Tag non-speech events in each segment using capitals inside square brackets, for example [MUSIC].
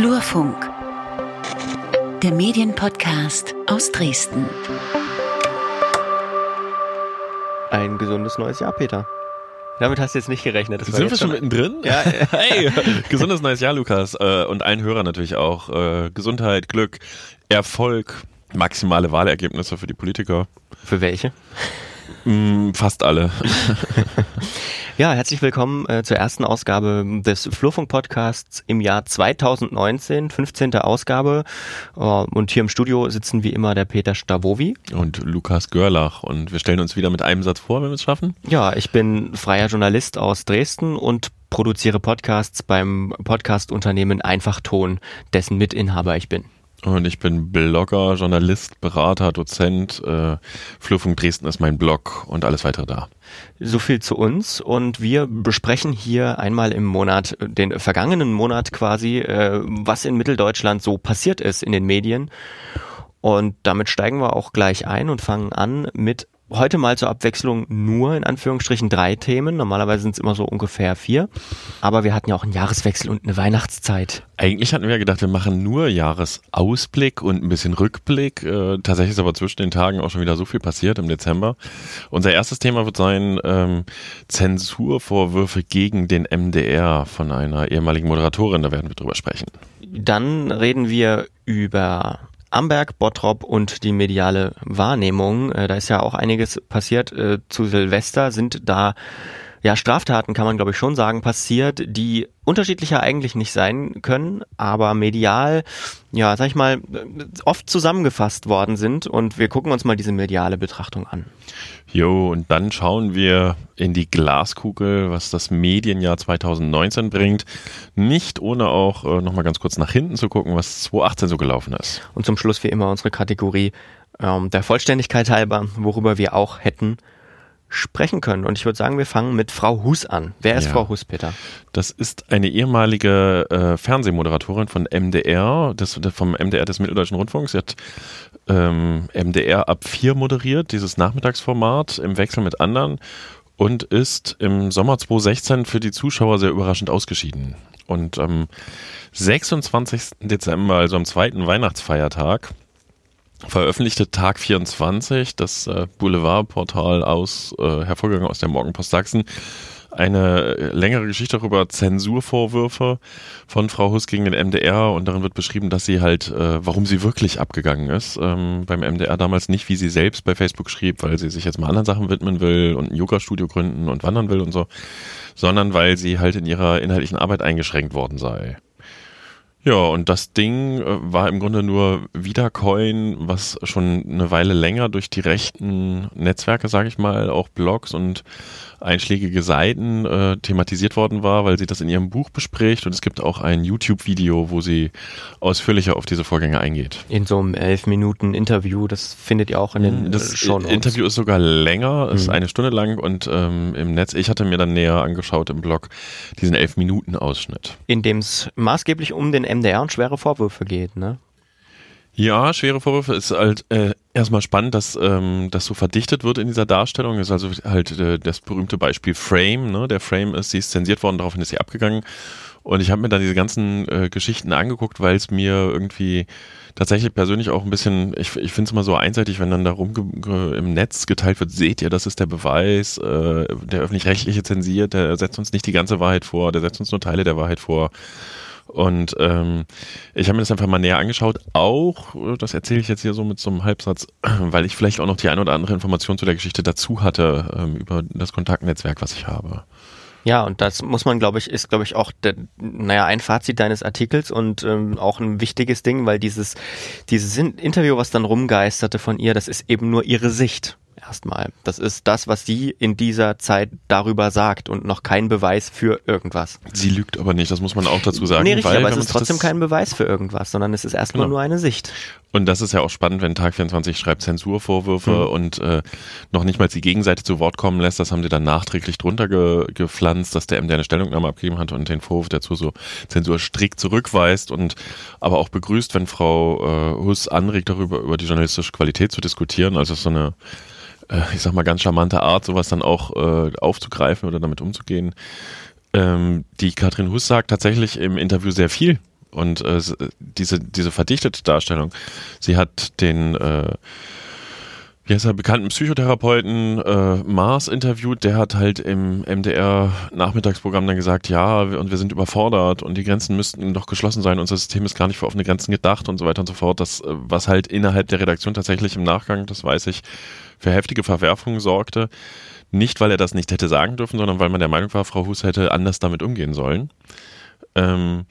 Flurfunk, der Medienpodcast aus Dresden. Ein gesundes neues Jahr, Peter. Damit hast du jetzt nicht gerechnet. Das Sind wir schon mittendrin? Ja. [LAUGHS] hey, gesundes neues Jahr, Lukas. Äh, und ein Hörer natürlich auch. Äh, Gesundheit, Glück, Erfolg, maximale Wahlergebnisse für die Politiker. Für welche? Mm, fast alle. [LAUGHS] Ja, herzlich willkommen äh, zur ersten Ausgabe des Flurfunk-Podcasts im Jahr 2019, 15. Ausgabe. Äh, und hier im Studio sitzen wie immer der Peter Stavovi. Und Lukas Görlach. Und wir stellen uns wieder mit einem Satz vor, wenn wir es schaffen. Ja, ich bin freier Journalist aus Dresden und produziere Podcasts beim Podcast-Unternehmen Einfachton, dessen Mitinhaber ich bin. Und ich bin Blogger, Journalist, Berater, Dozent. Äh, Flurfunk Dresden ist mein Blog und alles weitere da. So viel zu uns und wir besprechen hier einmal im Monat, den vergangenen Monat quasi, äh, was in Mitteldeutschland so passiert ist in den Medien. Und damit steigen wir auch gleich ein und fangen an mit heute mal zur Abwechslung nur in Anführungsstrichen drei Themen. Normalerweise sind es immer so ungefähr vier. Aber wir hatten ja auch einen Jahreswechsel und eine Weihnachtszeit. Eigentlich hatten wir gedacht, wir machen nur Jahresausblick und ein bisschen Rückblick. Äh, tatsächlich ist aber zwischen den Tagen auch schon wieder so viel passiert im Dezember. Unser erstes Thema wird sein ähm, Zensurvorwürfe gegen den MDR von einer ehemaligen Moderatorin. Da werden wir drüber sprechen. Dann reden wir über Amberg, Bottrop und die mediale Wahrnehmung. Äh, da ist ja auch einiges passiert. Äh, zu Silvester sind da ja, Straftaten kann man glaube ich schon sagen, passiert, die unterschiedlicher eigentlich nicht sein können, aber medial, ja, sag ich mal, oft zusammengefasst worden sind und wir gucken uns mal diese mediale Betrachtung an. Jo, und dann schauen wir in die Glaskugel, was das Medienjahr 2019 bringt. Nicht ohne auch äh, nochmal ganz kurz nach hinten zu gucken, was 2018 so gelaufen ist. Und zum Schluss wie immer unsere Kategorie ähm, der Vollständigkeit halber, worüber wir auch hätten sprechen können. Und ich würde sagen, wir fangen mit Frau Hus an. Wer ist ja. Frau Hus, Peter? Das ist eine ehemalige äh, Fernsehmoderatorin von MDR, des, vom MDR des Mitteldeutschen Rundfunks. Sie hat ähm, MDR ab 4 moderiert, dieses Nachmittagsformat im Wechsel mit anderen und ist im Sommer 2016 für die Zuschauer sehr überraschend ausgeschieden. Und am 26. Dezember, also am zweiten Weihnachtsfeiertag, veröffentlichte Tag 24, das äh, Boulevardportal aus, äh, hervorgegangen aus der Morgenpost Sachsen, eine längere Geschichte darüber Zensurvorwürfe von Frau Huss gegen den MDR und darin wird beschrieben, dass sie halt, äh, warum sie wirklich abgegangen ist. Ähm, beim MDR damals nicht, wie sie selbst bei Facebook schrieb, weil sie sich jetzt mal anderen Sachen widmen will und ein Yoga-Studio gründen und wandern will und so, sondern weil sie halt in ihrer inhaltlichen Arbeit eingeschränkt worden sei. Ja, und das Ding äh, war im Grunde nur Wiedercoin, was schon eine Weile länger durch die rechten Netzwerke, sage ich mal, auch Blogs und einschlägige Seiten äh, thematisiert worden war, weil sie das in ihrem Buch bespricht und es gibt auch ein YouTube-Video, wo sie ausführlicher auf diese Vorgänge eingeht. In so einem elf Minuten Interview, das findet ihr auch in den Das Show Interview ist sogar länger, mhm. ist eine Stunde lang und ähm, im Netz, ich hatte mir dann näher angeschaut im Blog diesen elf Minuten Ausschnitt. In dem es maßgeblich um den MDR und schwere Vorwürfe geht, ne? Ja, schwere Vorwürfe ist halt äh, erstmal spannend, dass ähm, das so verdichtet wird in dieser Darstellung. Ist also halt äh, das berühmte Beispiel Frame. Ne? Der Frame ist, sie ist zensiert worden, daraufhin ist sie abgegangen. Und ich habe mir dann diese ganzen äh, Geschichten angeguckt, weil es mir irgendwie tatsächlich persönlich auch ein bisschen, ich, ich finde es immer so einseitig, wenn dann da rum im Netz geteilt wird, seht ihr, das ist der Beweis, äh, der öffentlich-rechtliche zensiert, der setzt uns nicht die ganze Wahrheit vor, der setzt uns nur Teile der Wahrheit vor. Und ähm, ich habe mir das einfach mal näher angeschaut. Auch, das erzähle ich jetzt hier so mit so einem Halbsatz, [CLEARS THROAT] weil ich vielleicht auch noch die ein oder andere Information zu der Geschichte dazu hatte ähm, über das Kontaktnetzwerk, was ich habe. Ja, und das muss man, glaube ich, ist, glaube ich, auch, der, naja, ein Fazit deines Artikels und ähm, auch ein wichtiges Ding, weil dieses, dieses Interview, was dann rumgeisterte von ihr, das ist eben nur ihre Sicht erstmal. Das ist das, was sie in dieser Zeit darüber sagt und noch kein Beweis für irgendwas. Sie lügt aber nicht, das muss man auch dazu sagen. Nee, richtig, weil, aber es ist trotzdem kein Beweis für irgendwas, sondern es ist erstmal genau. nur eine Sicht. Und das ist ja auch spannend, wenn Tag 24 schreibt Zensurvorwürfe mhm. und äh, noch nicht mal die Gegenseite zu Wort kommen lässt. Das haben sie dann nachträglich drunter ge gepflanzt, dass der MD eine Stellungnahme abgegeben hat und den Vorwurf dazu so Zensur strikt zurückweist und aber auch begrüßt, wenn Frau äh, Huss anregt, darüber über die journalistische Qualität zu diskutieren. Also so eine äh, ich sag mal, ganz charmante Art, sowas dann auch äh, aufzugreifen oder damit umzugehen. Ähm, die Katrin Huss sagt tatsächlich im Interview sehr viel Und äh, diese, diese verdichtete Darstellung, sie hat den äh, wie heißt er, bekannten Psychotherapeuten äh, Mars interviewt, der hat halt im MDR-Nachmittagsprogramm dann gesagt, ja, und wir sind überfordert und die Grenzen müssten doch geschlossen sein, unser System ist gar nicht für offene Grenzen gedacht und so weiter und so fort. Das, äh, was halt innerhalb der Redaktion tatsächlich im Nachgang, das weiß ich, für heftige Verwerfungen sorgte. Nicht, weil er das nicht hätte sagen dürfen, sondern weil man der Meinung war, Frau Hus hätte anders damit umgehen sollen. Ähm,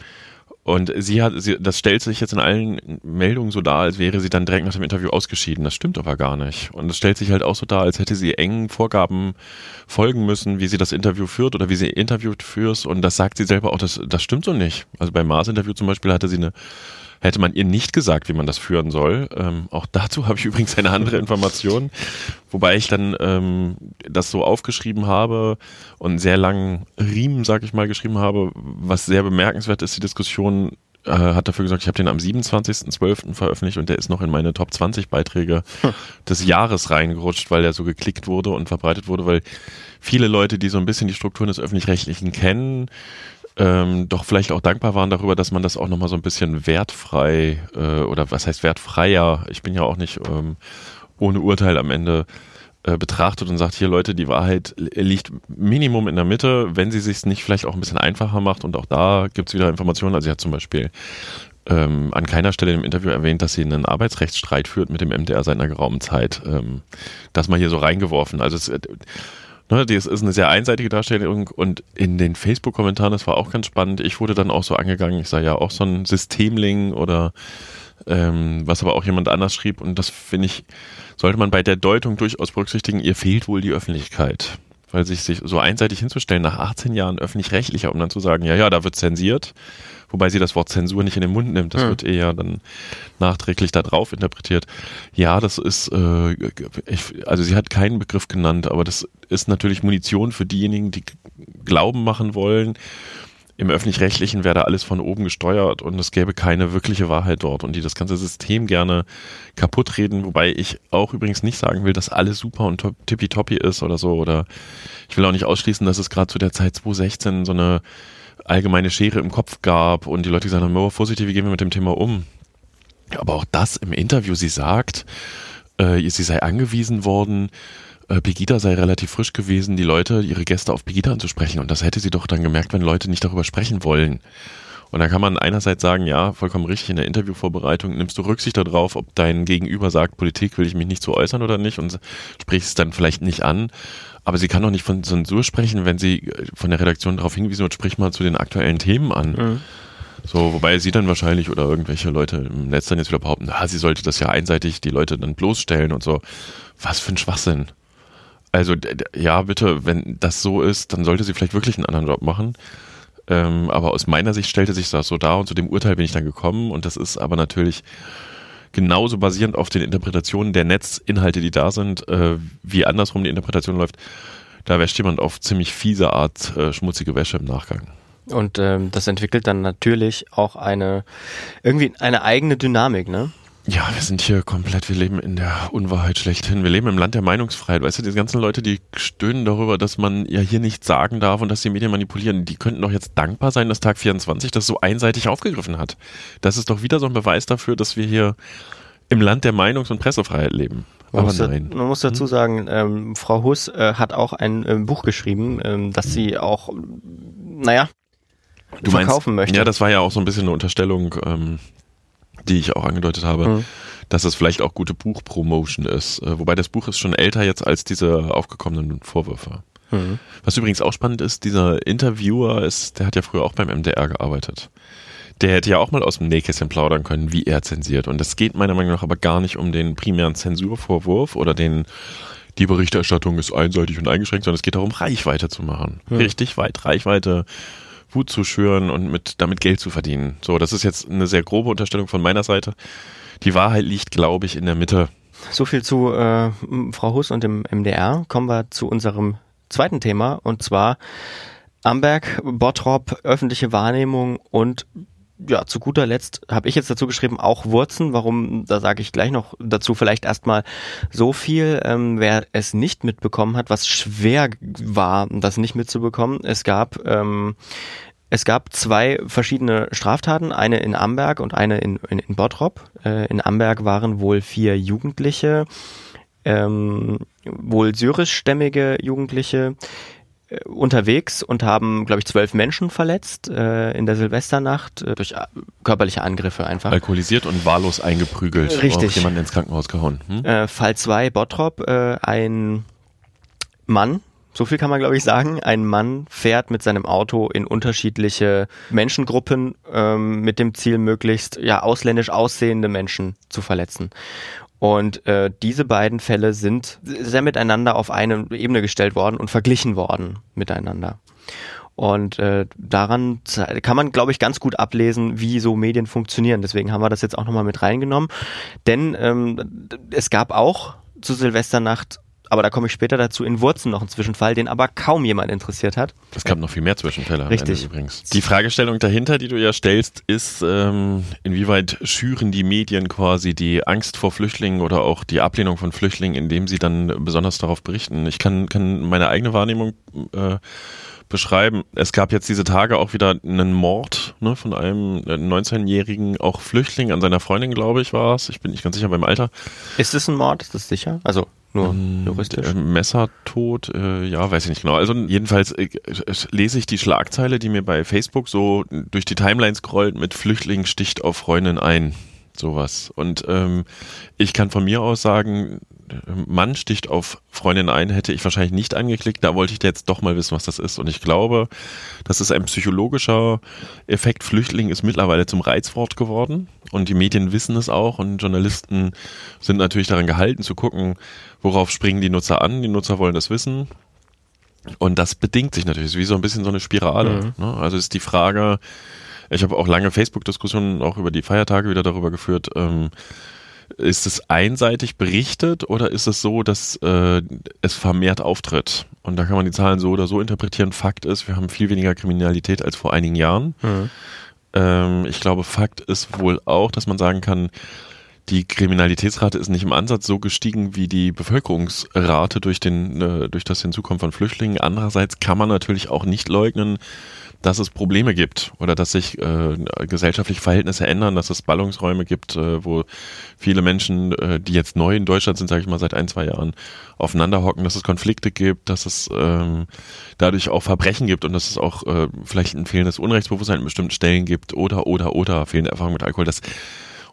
und sie hat, sie, das stellt sich jetzt in allen Meldungen so dar, als wäre sie dann direkt nach dem Interview ausgeschieden. Das stimmt aber gar nicht. Und es stellt sich halt auch so dar, als hätte sie engen Vorgaben folgen müssen, wie sie das Interview führt oder wie sie interviewt führt. Und das sagt sie selber auch, das, das stimmt so nicht. Also beim Mars-Interview zum Beispiel hatte sie eine hätte man ihr nicht gesagt, wie man das führen soll. Ähm, auch dazu habe ich übrigens eine andere Information, wobei ich dann ähm, das so aufgeschrieben habe und sehr langen Riemen, sag ich mal, geschrieben habe. Was sehr bemerkenswert ist, die Diskussion äh, hat dafür gesagt, ich habe den am 27.12. veröffentlicht und der ist noch in meine Top 20 Beiträge hm. des Jahres reingerutscht, weil der so geklickt wurde und verbreitet wurde, weil viele Leute, die so ein bisschen die Strukturen des Öffentlich-Rechtlichen kennen, ähm, doch vielleicht auch dankbar waren darüber, dass man das auch nochmal so ein bisschen wertfrei äh, oder was heißt wertfreier, ich bin ja auch nicht ähm, ohne Urteil am Ende äh, betrachtet und sagt, hier Leute, die Wahrheit liegt Minimum in der Mitte, wenn sie sich nicht vielleicht auch ein bisschen einfacher macht und auch da gibt es wieder Informationen, also sie hat zum Beispiel ähm, an keiner Stelle im Interview erwähnt, dass sie einen Arbeitsrechtsstreit führt mit dem MDR seit einer geraumen Zeit. Ähm, das mal hier so reingeworfen. Also es, Ne, das ist eine sehr einseitige Darstellung und in den Facebook-Kommentaren, das war auch ganz spannend, ich wurde dann auch so angegangen, ich sei ja auch so ein Systemling oder ähm, was aber auch jemand anders schrieb und das finde ich, sollte man bei der Deutung durchaus berücksichtigen, ihr fehlt wohl die Öffentlichkeit. Weil sich, sich so einseitig hinzustellen nach 18 Jahren öffentlich-rechtlicher, um dann zu sagen, ja, ja, da wird zensiert, wobei sie das Wort Zensur nicht in den Mund nimmt. Das mhm. wird eher dann nachträglich da drauf interpretiert. Ja, das ist, äh, ich, also sie hat keinen Begriff genannt, aber das ist natürlich Munition für diejenigen, die Glauben machen wollen. Im öffentlich-rechtlichen wäre da alles von oben gesteuert und es gäbe keine wirkliche Wahrheit dort und die das ganze System gerne kaputt reden, wobei ich auch übrigens nicht sagen will, dass alles super und tippitoppi ist oder so oder ich will auch nicht ausschließen, dass es gerade zu der Zeit 2016 so eine allgemeine Schere im Kopf gab und die Leute gesagt haben, oh, vorsichtig, wie gehen wir mit dem Thema um? Aber auch das im Interview, sie sagt, äh, sie sei angewiesen worden, äh, Pegida sei relativ frisch gewesen, die Leute, ihre Gäste auf Pegida anzusprechen. Und das hätte sie doch dann gemerkt, wenn Leute nicht darüber sprechen wollen. Und da kann man einerseits sagen, ja, vollkommen richtig, in der Interviewvorbereitung nimmst du Rücksicht darauf, ob dein Gegenüber sagt, Politik will ich mich nicht so äußern oder nicht und sprichst es dann vielleicht nicht an. Aber sie kann doch nicht von Zensur sprechen, wenn sie äh, von der Redaktion darauf hingewiesen wird, sprich mal zu den aktuellen Themen an. Mhm. So, wobei sie dann wahrscheinlich oder irgendwelche Leute im Netz dann jetzt wieder behaupten, na, sie sollte das ja einseitig die Leute dann bloßstellen und so. Was für ein Schwachsinn. Also, ja, bitte, wenn das so ist, dann sollte sie vielleicht wirklich einen anderen Job machen. Ähm, aber aus meiner Sicht stellte sich das so dar und zu dem Urteil bin ich dann gekommen und das ist aber natürlich genauso basierend auf den Interpretationen der Netzinhalte, die da sind, äh, wie andersrum die Interpretation läuft. Da wäscht jemand auf ziemlich fiese Art äh, schmutzige Wäsche im Nachgang. Und ähm, das entwickelt dann natürlich auch eine irgendwie eine eigene Dynamik, ne? Ja, wir sind hier komplett, wir leben in der Unwahrheit schlechthin. Wir leben im Land der Meinungsfreiheit. Weißt du, die ganzen Leute, die stöhnen darüber, dass man ja hier nichts sagen darf und dass die Medien manipulieren, die könnten doch jetzt dankbar sein, dass Tag 24 das so einseitig aufgegriffen hat. Das ist doch wieder so ein Beweis dafür, dass wir hier im Land der Meinungs- und Pressefreiheit leben. Man, muss, nein. man muss dazu hm? sagen, ähm, Frau Huss äh, hat auch ein äh, Buch geschrieben, ähm, das sie auch, naja, du verkaufen meinst, möchte. Ja, das war ja auch so ein bisschen eine Unterstellung, ähm, die ich auch angedeutet habe, mhm. dass es vielleicht auch gute Buchpromotion ist. Äh, wobei das Buch ist schon älter jetzt als diese aufgekommenen Vorwürfe. Mhm. Was übrigens auch spannend ist, dieser Interviewer ist, der hat ja früher auch beim MDR gearbeitet. Der hätte ja auch mal aus dem Nähkästchen plaudern können, wie er zensiert. Und es geht meiner Meinung nach aber gar nicht um den primären Zensurvorwurf oder den, die Berichterstattung ist einseitig und eingeschränkt, sondern es geht darum, Reichweite zu machen. Mhm. Richtig weit Reichweite Wut zu schüren und mit, damit Geld zu verdienen. So, das ist jetzt eine sehr grobe Unterstellung von meiner Seite. Die Wahrheit liegt, glaube ich, in der Mitte. So viel zu äh, Frau Huss und dem MDR. Kommen wir zu unserem zweiten Thema und zwar Amberg, Bottrop, öffentliche Wahrnehmung und ja, zu guter Letzt habe ich jetzt dazu geschrieben, auch Wurzen. Warum, da sage ich gleich noch dazu vielleicht erstmal so viel. Ähm, wer es nicht mitbekommen hat, was schwer war, das nicht mitzubekommen. Es gab ähm, es gab zwei verschiedene Straftaten, eine in Amberg und eine in, in, in Bottrop. Äh, in Amberg waren wohl vier Jugendliche, ähm, wohl syrischstämmige Jugendliche, unterwegs und haben, glaube ich, zwölf Menschen verletzt äh, in der Silvesternacht äh, durch äh, körperliche Angriffe einfach. Alkoholisiert und wahllos eingeprügelt. Richtig. Jemanden ins Krankenhaus gehauen. Hm? Äh, Fall 2 Bottrop, äh, ein Mann, so viel kann man glaube ich sagen, ein Mann fährt mit seinem Auto in unterschiedliche Menschengruppen ähm, mit dem Ziel, möglichst ja ausländisch aussehende Menschen zu verletzen. Und äh, diese beiden Fälle sind sehr miteinander auf eine Ebene gestellt worden und verglichen worden miteinander. Und äh, daran kann man, glaube ich, ganz gut ablesen, wie so Medien funktionieren. Deswegen haben wir das jetzt auch nochmal mit reingenommen. Denn ähm, es gab auch zu Silvesternacht aber da komme ich später dazu, in Wurzen noch einen Zwischenfall, den aber kaum jemand interessiert hat. Es gab noch viel mehr Zwischenfälle. Richtig. Übrigens. Die Fragestellung dahinter, die du ja stellst, ist, ähm, inwieweit schüren die Medien quasi die Angst vor Flüchtlingen oder auch die Ablehnung von Flüchtlingen, indem sie dann besonders darauf berichten. Ich kann, kann meine eigene Wahrnehmung äh, beschreiben. Es gab jetzt diese Tage auch wieder einen Mord ne, von einem 19-jährigen, auch Flüchtling an seiner Freundin, glaube ich, war es. Ich bin nicht ganz sicher beim Alter. Ist es ein Mord? Ist das sicher? Also nur juristisch. Äh, Messertod, äh, ja, weiß ich nicht genau. Also jedenfalls äh, äh, lese ich die Schlagzeile, die mir bei Facebook so durch die Timeline scrollt mit Flüchtling sticht auf Freundin ein. Sowas. Und ähm, ich kann von mir aus sagen, Mann sticht auf Freundin ein, hätte ich wahrscheinlich nicht angeklickt. Da wollte ich jetzt doch mal wissen, was das ist. Und ich glaube, das ist ein psychologischer Effekt. Flüchtling ist mittlerweile zum Reizwort geworden. Und die Medien wissen es auch. Und Journalisten sind natürlich daran gehalten zu gucken, worauf springen die Nutzer an. Die Nutzer wollen das wissen. Und das bedingt sich natürlich. Es ist wie so ein bisschen so eine Spirale. Mhm. Ne? Also ist die Frage, ich habe auch lange Facebook-Diskussionen auch über die Feiertage wieder darüber geführt. Ähm, ist es einseitig berichtet oder ist es so, dass äh, es vermehrt auftritt? Und da kann man die Zahlen so oder so interpretieren. Fakt ist, wir haben viel weniger Kriminalität als vor einigen Jahren. Mhm. Ähm, ich glaube, Fakt ist wohl auch, dass man sagen kann, die Kriminalitätsrate ist nicht im Ansatz so gestiegen wie die Bevölkerungsrate durch, den, äh, durch das Hinzukommen von Flüchtlingen. Andererseits kann man natürlich auch nicht leugnen, dass es Probleme gibt oder dass sich äh, gesellschaftliche Verhältnisse ändern, dass es Ballungsräume gibt, äh, wo viele Menschen, äh, die jetzt neu in Deutschland sind, sage ich mal seit ein, zwei Jahren, aufeinander hocken, dass es Konflikte gibt, dass es ähm, dadurch auch Verbrechen gibt und dass es auch äh, vielleicht ein fehlendes Unrechtsbewusstsein an bestimmten Stellen gibt oder, oder, oder fehlende Erfahrung mit Alkohol. Das,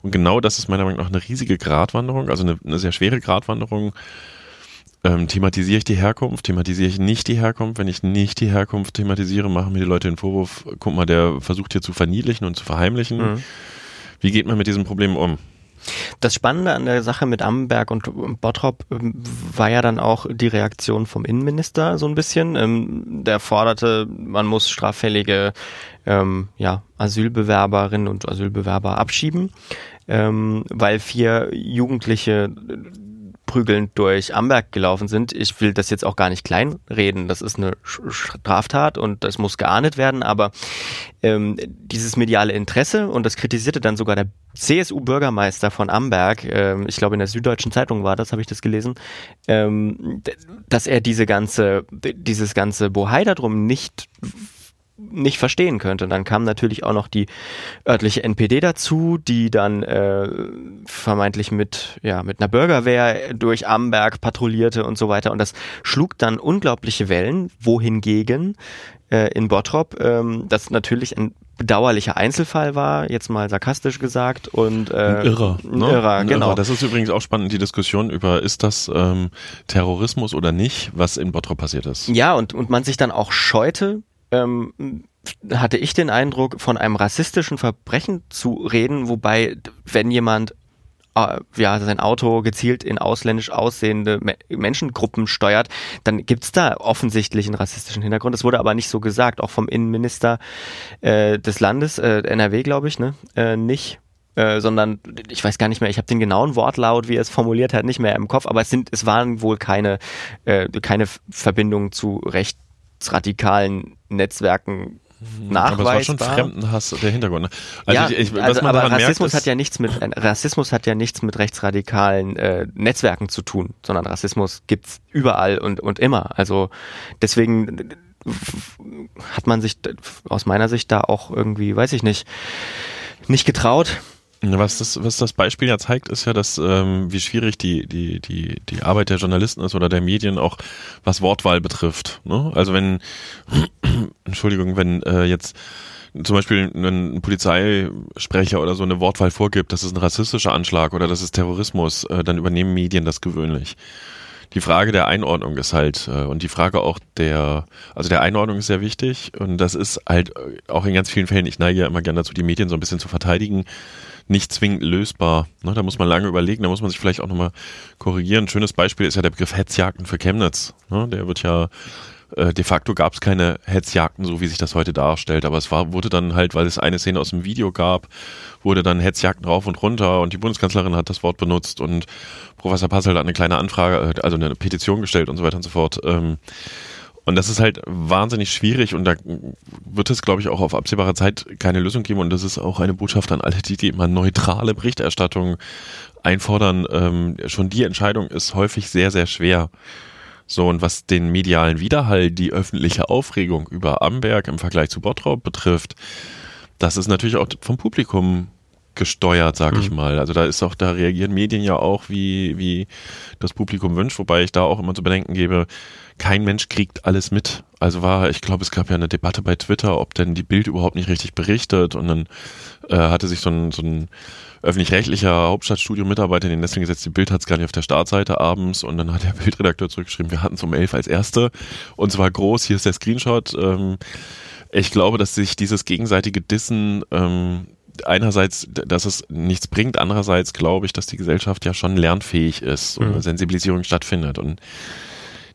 und genau das ist meiner Meinung nach eine riesige Gratwanderung, also eine, eine sehr schwere Gratwanderung. Ähm, thematisiere ich die Herkunft, thematisiere ich nicht die Herkunft. Wenn ich nicht die Herkunft thematisiere, machen mir die Leute den Vorwurf, guck mal, der versucht hier zu verniedlichen und zu verheimlichen. Mhm. Wie geht man mit diesem Problem um? Das Spannende an der Sache mit Amberg und Bottrop ähm, war ja dann auch die Reaktion vom Innenminister so ein bisschen. Ähm, der forderte, man muss straffällige ähm, ja, Asylbewerberinnen und Asylbewerber abschieben, ähm, weil vier Jugendliche prügelnd durch Amberg gelaufen sind. Ich will das jetzt auch gar nicht kleinreden. Das ist eine Straftat und das muss geahndet werden. Aber ähm, dieses mediale Interesse, und das kritisierte dann sogar der CSU-Bürgermeister von Amberg, ähm, ich glaube in der Süddeutschen Zeitung war das, habe ich das gelesen, ähm, dass er diese ganze, dieses ganze Bohai darum nicht nicht verstehen könnte. Dann kam natürlich auch noch die örtliche NPD dazu, die dann äh, vermeintlich mit ja mit einer Bürgerwehr durch Amberg patrouillierte und so weiter. Und das schlug dann unglaubliche Wellen. Wohingegen äh, in Bottrop ähm, das natürlich ein bedauerlicher Einzelfall war, jetzt mal sarkastisch gesagt und äh, Ein Irrer, ein ne? Irrer, Ein genau. Irrer. Das ist übrigens auch spannend, die Diskussion über, ist das ähm, Terrorismus oder nicht, was in Bottrop passiert ist. Ja, und, und man sich dann auch scheute, ähm, hatte ich den Eindruck, von einem rassistischen Verbrechen zu reden, wobei, wenn jemand äh, ja, sein Auto gezielt in ausländisch aussehende Me Menschengruppen steuert, dann gibt's da offensichtlich einen rassistischen Hintergrund. Das wurde aber nicht so gesagt, auch vom Innenminister äh, des Landes, äh, NRW, glaube ich, ne? Äh, nicht. Äh, sondern ich weiß gar nicht mehr, ich habe den genauen Wortlaut, wie er es formuliert hat, nicht mehr im Kopf, aber es sind, es waren wohl keine, äh, keine Verbindungen zu rechtsradikalen Netzwerken nachweisbar. Aber es war schon Fremdenhass der Hintergrund. ne? Also ja, ich, ich, also, aber Rassismus merkt, hat ja nichts mit äh, Rassismus hat ja nichts mit rechtsradikalen äh, Netzwerken zu tun, sondern Rassismus gibt's überall und und immer. Also deswegen hat man sich aus meiner Sicht da auch irgendwie, weiß ich nicht, nicht getraut. Was das, was das Beispiel ja zeigt, ist ja, dass ähm, wie schwierig die, die, die, die Arbeit der Journalisten ist oder der Medien auch was Wortwahl betrifft. Ne? Also wenn, [CLEARS THROAT] Entschuldigung, wenn äh, jetzt zum Beispiel ein Polizeisprecher oder so eine Wortwahl vorgibt, das ist ein rassistischer Anschlag oder das ist Terrorismus, äh, dann übernehmen Medien das gewöhnlich. Die Frage der Einordnung ist halt, äh, und die Frage auch der, also der Einordnung ist sehr wichtig und das ist halt äh, auch in ganz vielen Fällen, ich neige ja immer gerne dazu, die Medien so ein bisschen zu verteidigen, nicht zwingend lösbar. Ne, da muss man lange überlegen, da muss man sich vielleicht auch nochmal korrigieren. Ein schönes Beispiel ist ja der Begriff Hetzjagden für Chemnitz. Ne, der wird ja äh, de facto gab es keine Hetzjagden, so wie sich das heute darstellt, aber es war, wurde dann halt, weil es eine Szene aus dem Video gab, wurde dann Hetzjagden rauf und runter und die Bundeskanzlerin hat das Wort benutzt und Professor Passel hat eine kleine Anfrage, äh, also eine Petition gestellt und so weiter und so fort. Ähm, und das ist halt wahnsinnig schwierig und da wird es, glaube ich, auch auf absehbare Zeit keine Lösung geben. Und das ist auch eine Botschaft an alle, die, die immer neutrale Berichterstattung einfordern. Ähm, schon die Entscheidung ist häufig sehr, sehr schwer. So, und was den medialen Widerhall, die öffentliche Aufregung über Amberg im Vergleich zu Bottrop betrifft, das ist natürlich auch vom Publikum gesteuert, sag mhm. ich mal. Also da ist auch, da reagieren Medien ja auch, wie, wie das Publikum wünscht, wobei ich da auch immer zu bedenken gebe, kein Mensch kriegt alles mit. Also war, ich glaube, es gab ja eine Debatte bei Twitter, ob denn die Bild überhaupt nicht richtig berichtet und dann äh, hatte sich so ein, so ein öffentlich-rechtlicher Hauptstadtstudio-Mitarbeiter in den Nesseln gesetzt, die Bild hat es gar nicht auf der Startseite abends und dann hat der [LAUGHS] Bildredakteur zurückgeschrieben, wir hatten es um elf als erste und zwar groß, hier ist der Screenshot. Ähm, ich glaube, dass sich dieses gegenseitige Dissen ähm, einerseits, dass es nichts bringt, andererseits glaube ich, dass die Gesellschaft ja schon lernfähig ist und mhm. Sensibilisierung stattfindet und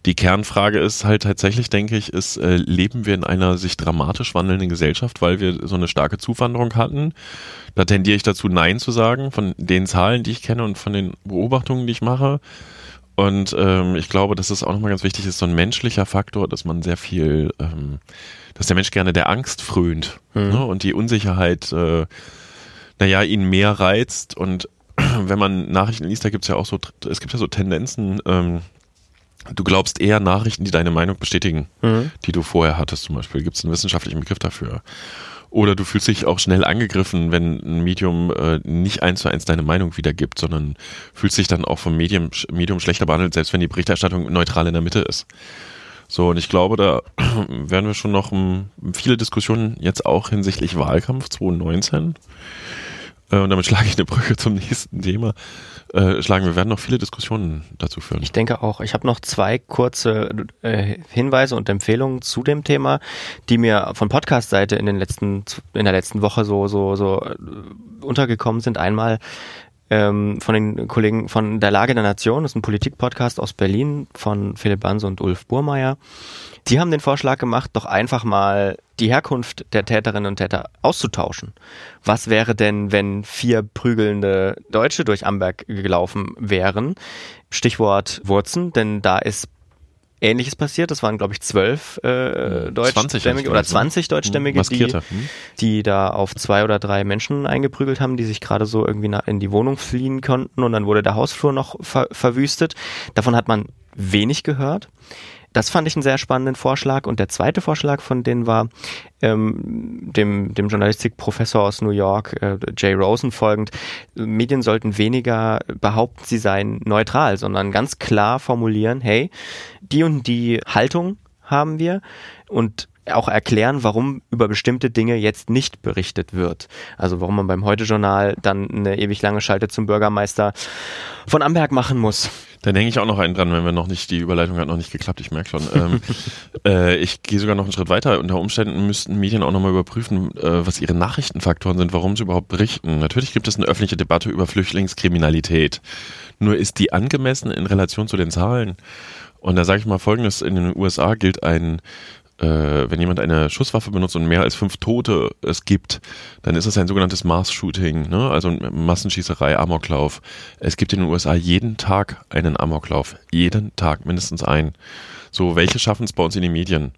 die Kernfrage ist halt tatsächlich, denke ich, ist, äh, leben wir in einer sich dramatisch wandelnden Gesellschaft, weil wir so eine starke Zuwanderung hatten? Da tendiere ich dazu, Nein zu sagen, von den Zahlen, die ich kenne und von den Beobachtungen, die ich mache. Und ähm, ich glaube, dass es auch nochmal ganz wichtig ist, so ein menschlicher Faktor, dass man sehr viel, ähm, dass der Mensch gerne der Angst frönt mhm. ne? und die Unsicherheit, äh, naja, ihn mehr reizt. Und [CLEARS THROAT] wenn man Nachrichten liest, da gibt es ja auch so, es gibt ja so Tendenzen, ähm, du glaubst eher Nachrichten, die deine Meinung bestätigen, mhm. die du vorher hattest zum Beispiel. Gibt es einen wissenschaftlichen Begriff dafür? Oder du fühlst dich auch schnell angegriffen, wenn ein Medium äh, nicht eins zu eins deine Meinung wiedergibt, sondern fühlst dich dann auch vom Medium, Medium schlechter behandelt, selbst wenn die Berichterstattung neutral in der Mitte ist. So, und ich glaube, da [CLEARS THROAT] werden wir schon noch um, viele Diskussionen jetzt auch hinsichtlich Wahlkampf 2019. Äh, und damit schlage ich eine Brücke zum nächsten Thema äh, schlagen. Wir werden noch viele Diskussionen dazu führen. Ich denke auch. Ich habe noch zwei kurze äh, Hinweise und Empfehlungen zu dem Thema, die mir von Podcast-Seite in den letzten in der letzten Woche so so so äh, untergekommen sind. Einmal ähm, von den Kollegen von der Lage der Nation, das ist ein Politik-Podcast aus Berlin von Philipp Banse und Ulf Burmeier. Die haben den Vorschlag gemacht, doch einfach mal die Herkunft der Täterinnen und Täter auszutauschen. Was wäre denn, wenn vier prügelnde Deutsche durch Amberg gelaufen wären? Stichwort Wurzen, denn da ist Ähnliches passiert. Das waren, glaube ich, zwölf äh, deutschstämmige oder 20 deutschstämmige, die, hm. die da auf zwei oder drei Menschen eingeprügelt haben, die sich gerade so irgendwie in die Wohnung fliehen konnten und dann wurde der Hausflur noch ver verwüstet. Davon hat man wenig gehört. Das fand ich einen sehr spannenden Vorschlag. Und der zweite Vorschlag von denen war, ähm, dem, dem Journalistikprofessor aus New York, äh, Jay Rosen, folgend, Medien sollten weniger behaupten, sie seien neutral, sondern ganz klar formulieren, hey, die und die Haltung haben wir und auch erklären, warum über bestimmte Dinge jetzt nicht berichtet wird. Also warum man beim Heute-Journal dann eine ewig lange Schalte zum Bürgermeister von Amberg machen muss. Dann hänge ich auch noch einen dran, wenn wir noch nicht, die Überleitung hat noch nicht geklappt, ich merke schon. Ähm, [LAUGHS] äh, ich gehe sogar noch einen Schritt weiter. Unter Umständen müssten Medien auch nochmal überprüfen, äh, was ihre Nachrichtenfaktoren sind, warum sie überhaupt berichten. Natürlich gibt es eine öffentliche Debatte über Flüchtlingskriminalität. Nur ist die angemessen in Relation zu den Zahlen. Und da sage ich mal Folgendes, in den USA gilt ein wenn jemand eine Schusswaffe benutzt und mehr als fünf Tote es gibt, dann ist es ein sogenanntes Mass-Shooting, ne? also Massenschießerei, Amoklauf. Es gibt in den USA jeden Tag einen Amoklauf. Jeden Tag mindestens einen. So, welche schaffen es bei uns in den Medien?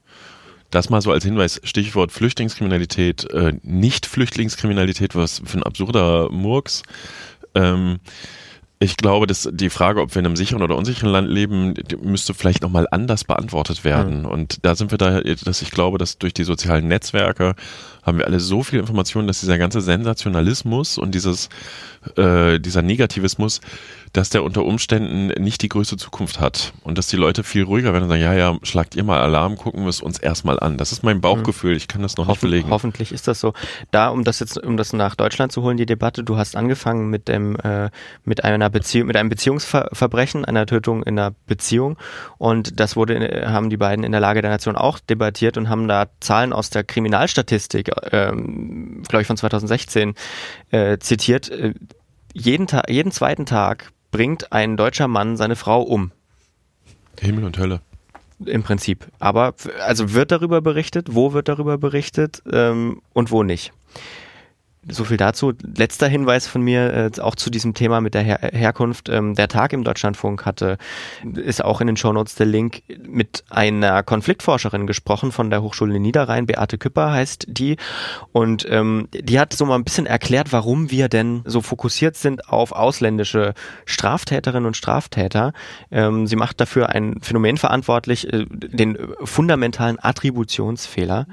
Das mal so als Hinweis, Stichwort Flüchtlingskriminalität, äh, nicht Flüchtlingskriminalität, was für ein absurder Murks. Ähm, Ich glaube, dass die Frage, ob wir in einem sicheren oder unsicheren Land leben, müsste vielleicht nochmal anders beantwortet werden. Mhm. Und da sind wir da, dass ich glaube, dass durch die sozialen Netzwerke haben wir alle so viel Informationen, dass dieser ganze Sensationalismus und dieses, äh, dieser Negativismus dass der unter Umständen nicht die größte Zukunft hat und dass die Leute viel ruhiger werden und sagen, ja, ja, schlagt ihr mal Alarm, gucken wir es uns erstmal an. Das ist mein Bauchgefühl, ich kann das noch Hoffen, nicht belegen. Hoffentlich ist das so. Da, um das jetzt, um das nach Deutschland zu holen, die Debatte, du hast angefangen mit dem, äh, mit einer Beziehung, mit einem Beziehungsverbrechen, einer Tötung in einer Beziehung und das wurde, haben die beiden in der Lage der Nation auch debattiert und haben da Zahlen aus der Kriminalstatistik, ähm, glaube ich von 2016, äh, zitiert. Äh, jeden, Tag, jeden zweiten Tag bringt ein deutscher Mann seine Frau um. Himmel und Hölle. Im Prinzip. Aber also wird darüber berichtet, wo wird darüber berichtet ähm, und wo nicht. So viel dazu. Letzter Hinweis von mir äh, auch zu diesem Thema mit der Her Herkunft. Ähm, der Tag im Deutschlandfunk hatte, ist auch in den Shownotes der Link, mit einer Konfliktforscherin gesprochen von der Hochschule Niederrhein. Beate Küpper heißt die. Und ähm, die hat so mal ein bisschen erklärt, warum wir denn so fokussiert sind auf ausländische Straftäterinnen und Straftäter. Ähm, sie macht dafür ein Phänomen verantwortlich, äh, den fundamentalen Attributionsfehler.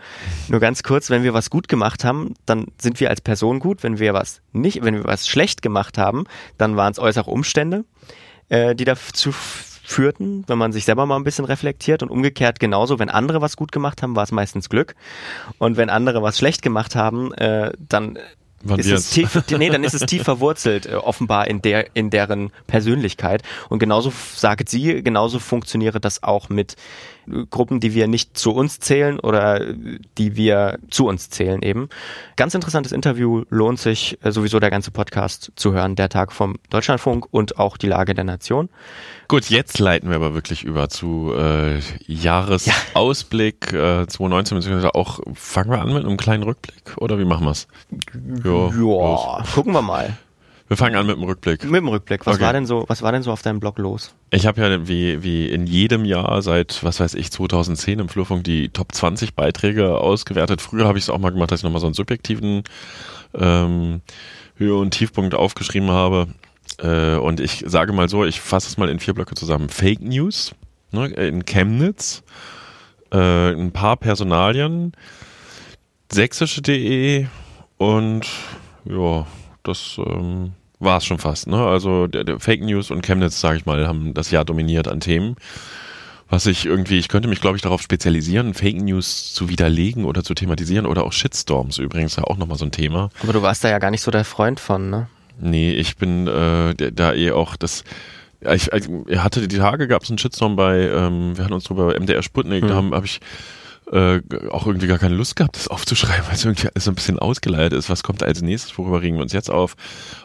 Nur ganz kurz, wenn wir was gut gemacht haben, dann sind wir als Person Person gut. Wenn wir was nicht, wenn wir was schlecht gemacht haben, dann waren es äußere Umstände, äh, die dazu führten, wenn man sich selber mal ein bisschen reflektiert und umgekehrt genauso, wenn andere was gut gemacht haben, war es meistens Glück und wenn andere was schlecht gemacht haben, äh, dann ist es tief, nee, dann ist es tief verwurzelt, äh, offenbar in der, in deren Persönlichkeit. Und genauso sagt sie, genauso funktioniere das auch mit Gruppen, die wir nicht zu uns zählen oder die wir zu uns zählen eben. Ganz interessantes Interview, lohnt sich äh, sowieso der ganze Podcast zu hören, der Tag vom Deutschlandfunk und auch die Lage der Nation. Gut, jetzt leiten wir aber wirklich über zu äh, Jahresausblick ja. äh, 2019, beziehungsweise auch, fangen wir an mit einem kleinen Rückblick oder wie machen wir es? Ja, gucken wir mal. Wir fangen an mit dem Rückblick. Mit dem Rückblick. Was okay. war denn so, was war denn so auf deinem Blog los? Ich habe ja wie, wie in jedem Jahr seit, was weiß ich, 2010 im Flurfunk die Top 20 Beiträge ausgewertet. Früher habe ich es auch mal gemacht, dass ich nochmal so einen subjektiven ähm, Höhe- und Tiefpunkt aufgeschrieben habe. Äh, und ich sage mal so, ich fasse es mal in vier Blöcke zusammen. Fake News ne, in Chemnitz, äh, ein paar Personalien, sächsische.de und ja, das ähm, war es schon fast. Ne? Also der, der Fake News und Chemnitz, sage ich mal, haben das Jahr dominiert an Themen. Was ich irgendwie, ich könnte mich, glaube ich, darauf spezialisieren, Fake News zu widerlegen oder zu thematisieren oder auch Shitstorms übrigens, ja auch nochmal so ein Thema. Aber du warst da ja gar nicht so der Freund von, ne? Nee, ich bin äh, da eh auch das. Ich, ich hatte die Tage gab es einen Shitstorm bei, ähm, wir hatten uns drüber MDR Sputnik, mhm. da habe hab ich äh, auch irgendwie gar keine Lust gehabt, das aufzuschreiben, weil es irgendwie alles so ein bisschen ausgeleiert ist. Was kommt als nächstes? Worüber regen wir uns jetzt auf?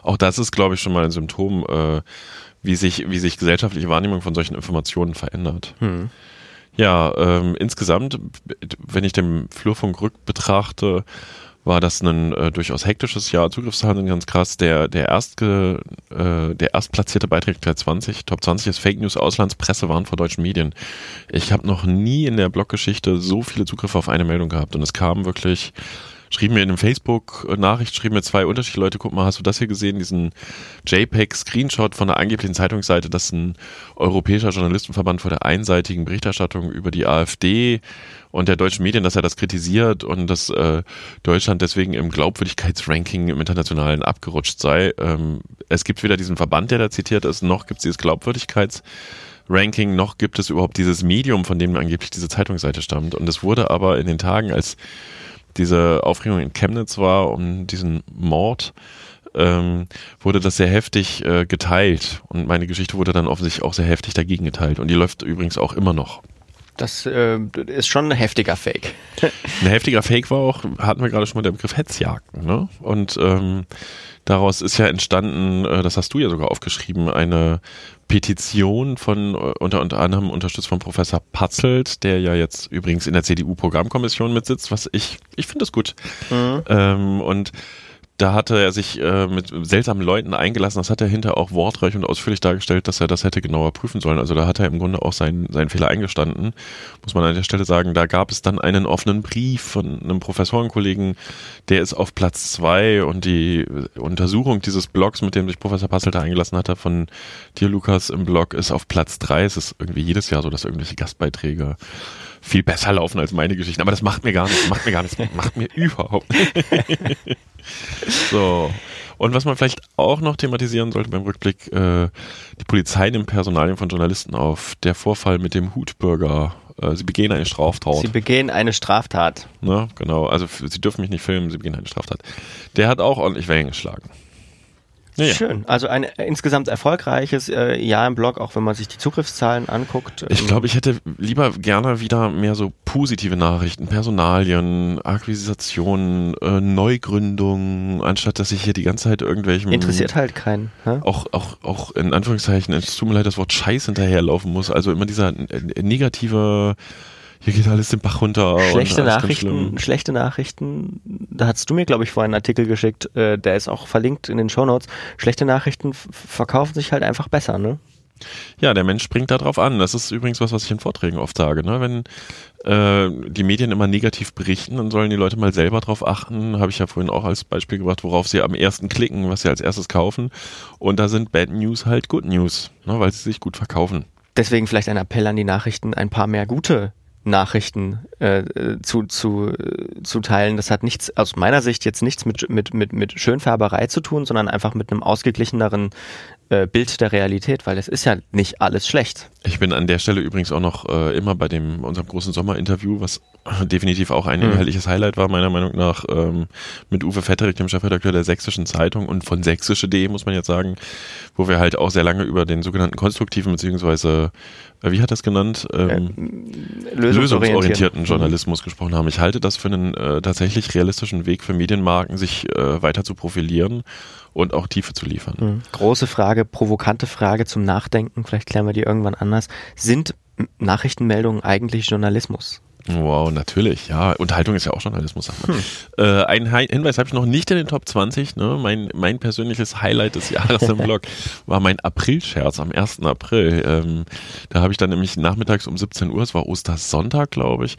Auch das ist, glaube ich, schon mal ein Symptom, äh, wie sich, wie sich gesellschaftliche Wahrnehmung von solchen Informationen verändert. Hm. Ja, ähm, insgesamt, wenn ich den Flurfunk rück betrachte, war das ein äh, durchaus hektisches Jahr. Zugriffszahlen ganz krass. Der, der, erstge, äh, der erstplatzierte Beitrag der 20, Top 20 ist Fake News Auslandspresse waren vor deutschen Medien. Ich habe noch nie in der Bloggeschichte so viele Zugriffe auf eine Meldung gehabt und es kam wirklich schrieben mir in einem Facebook-Nachricht, schrieben mir zwei unterschiedliche Leute, guck mal, hast du das hier gesehen, diesen JPEG-Screenshot von der angeblichen Zeitungsseite, dass ein europäischer Journalistenverband vor der einseitigen Berichterstattung über die AfD und der deutschen Medien, dass er das kritisiert und dass äh, Deutschland deswegen im Glaubwürdigkeitsranking im Internationalen abgerutscht sei. Ähm, es gibt weder diesen Verband, der da zitiert ist, noch gibt es dieses Glaubwürdigkeitsranking, noch gibt es überhaupt dieses Medium, von dem angeblich diese Zeitungsseite stammt. Und es wurde aber in den Tagen, als diese Aufregung in Chemnitz war um diesen Mord, ähm, wurde das sehr heftig äh, geteilt. Und meine Geschichte wurde dann offensichtlich auch sehr heftig dagegen geteilt. Und die läuft übrigens auch immer noch. Das äh, ist schon ein heftiger Fake. [LAUGHS] ein heftiger Fake war auch, hatten wir gerade schon mal der Begriff Hetzjagden. Ne? Und ähm, daraus ist ja entstanden, äh, das hast du ja sogar aufgeschrieben, eine Petition von äh, unter, unter anderem unterstützt von Professor Patzelt, der ja jetzt übrigens in der CDU-Programmkommission mitsitzt, was ich, ich finde das gut. Mhm. Ähm, und da hatte er sich äh, mit seltsamen Leuten eingelassen. Das hat er hinterher auch wortreich und ausführlich dargestellt, dass er das hätte genauer prüfen sollen. Also da hat er im Grunde auch seinen, seinen Fehler eingestanden. Muss man an der Stelle sagen, da gab es dann einen offenen Brief von einem Professorenkollegen, der ist auf Platz zwei und die Untersuchung dieses Blogs, mit dem sich Professor Passelte eingelassen hatte, von dir, Lukas, im Blog, ist auf Platz drei. Es ist irgendwie jedes Jahr so, dass irgendwelche Gastbeiträge viel besser laufen als meine Geschichten. Aber das macht mir gar nichts, macht mir gar nichts, macht mir überhaupt nicht. [LAUGHS] [LAUGHS] so. Und was man vielleicht auch noch thematisieren sollte beim Rückblick, äh, die Polizei nimmt Personalien von Journalisten auf. Der Vorfall mit dem Hutbürger. Äh, sie begehen eine Straftat. Sie begehen eine Straftat. Ne, genau. Also sie dürfen mich nicht filmen, sie begehen eine Straftat. Der hat auch ordentlich Wellen geschlagen. Ja, Schön. Also ein insgesamt erfolgreiches äh, Jahr im Blog, auch wenn man sich die Zugriffszahlen anguckt. Ich glaube, ich hätte lieber gerne wieder mehr so positive Nachrichten, Personalien, Akquisitionen, äh, Neugründungen, anstatt dass ich hier die ganze Zeit irgendwelchen. Interessiert halt keinen. Hä? Auch, auch, auch in Anführungszeichen, es tut mir leid, das Wort Scheiß hinterherlaufen muss. Also immer dieser negative hier geht alles den Bach runter. Schlechte Nachrichten, schlechte Nachrichten. Da hast du mir, glaube ich, vorhin einen Artikel geschickt, äh, der ist auch verlinkt in den Shownotes. Schlechte Nachrichten verkaufen sich halt einfach besser, ne? Ja, der Mensch springt da drauf an. Das ist übrigens was, was ich in Vorträgen oft sage. Ne? Wenn äh, die Medien immer negativ berichten, dann sollen die Leute mal selber drauf achten. Habe ich ja vorhin auch als Beispiel gebracht, worauf sie am ersten klicken, was sie als erstes kaufen. Und da sind Bad News halt Good News, ne? weil sie sich gut verkaufen. Deswegen vielleicht ein Appell an die Nachrichten, ein paar mehr gute Nachrichten äh, zu, zu, zu teilen. Das hat nichts, aus meiner Sicht jetzt nichts mit, mit, mit, mit Schönfärberei zu tun, sondern einfach mit einem ausgeglicheneren äh, Bild der Realität, weil es ist ja nicht alles schlecht. Ich bin an der Stelle übrigens auch noch äh, immer bei dem unserem großen Sommerinterview, was [LAUGHS] definitiv auch ein mhm. inhaltliches Highlight war, meiner Meinung nach, ähm, mit Uwe Vetterich, dem Chefredakteur der Sächsischen Zeitung und von sächsische.de, muss man jetzt sagen, wo wir halt auch sehr lange über den sogenannten konstruktiven beziehungsweise äh, wie hat das genannt? Ähm, äh, lösungsorientierten mhm. Journalismus gesprochen haben. Ich halte das für einen äh, tatsächlich realistischen Weg für Medienmarken, sich weiter zu profilieren und auch Tiefe zu liefern. Mhm. Große Frage, provokante Frage zum Nachdenken, vielleicht klären wir die irgendwann anders. Sind Nachrichtenmeldungen eigentlich Journalismus? Wow, natürlich, ja. Unterhaltung ist ja auch Journalismus. Hm. Äh, ein Hinweis habe ich noch nicht in den Top 20. Ne? Mein, mein persönliches Highlight des Jahres im Blog [LAUGHS] war mein April-Scherz am 1. April. Ähm, da habe ich dann nämlich nachmittags um 17 Uhr, es war Ostersonntag, glaube ich,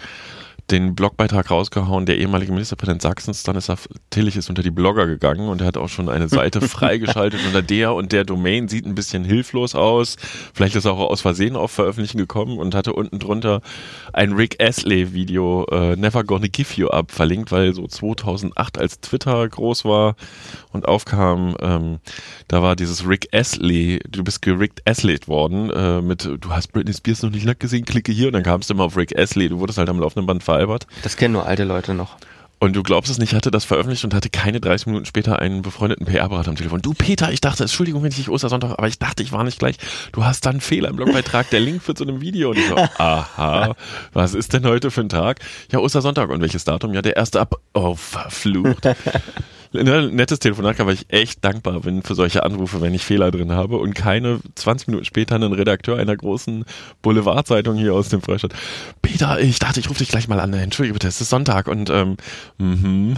den Blogbeitrag rausgehauen, der ehemalige Ministerpräsident Sachsens, Stanislav Tillich, ist unter die Blogger gegangen und er hat auch schon eine Seite [LAUGHS] freigeschaltet unter der und der Domain, sieht ein bisschen hilflos aus. Vielleicht ist er auch aus Versehen auf Veröffentlichen gekommen und hatte unten drunter ein Rick Astley Video, äh, Never Gonna Give You Up, verlinkt, weil so 2008 als Twitter groß war und aufkam, ähm, da war dieses Rick Astley, du bist gerickt Astley worden, äh, mit, du hast Britney Spears noch nicht nackt gesehen, klicke hier und dann kamst du immer auf Rick Astley, du wurdest halt am laufenden Band veralbert. Das kennen nur alte Leute noch. Und du glaubst es nicht, hatte das veröffentlicht und hatte keine 30 Minuten später einen befreundeten PR-Berater am Telefon. Du Peter, ich dachte, Entschuldigung, wenn ich dich Ostersonntag, aber ich dachte, ich war nicht gleich. Du hast da einen Fehler im Blogbeitrag, der Link führt zu einem Video. Und ich so, [LAUGHS] aha, was ist denn heute für ein Tag? Ja, Ostersonntag. Und welches Datum? Ja, der erste ab. Oh, verflucht. Ne, nettes Telefonat, weil ich echt dankbar bin für solche Anrufe, wenn ich Fehler drin habe und keine 20 Minuten später einen Redakteur einer großen Boulevardzeitung hier aus dem Freistaat. Peter, ich dachte, ich rufe dich gleich mal an. Entschuldige bitte, es ist Sonntag und ähm, mhm.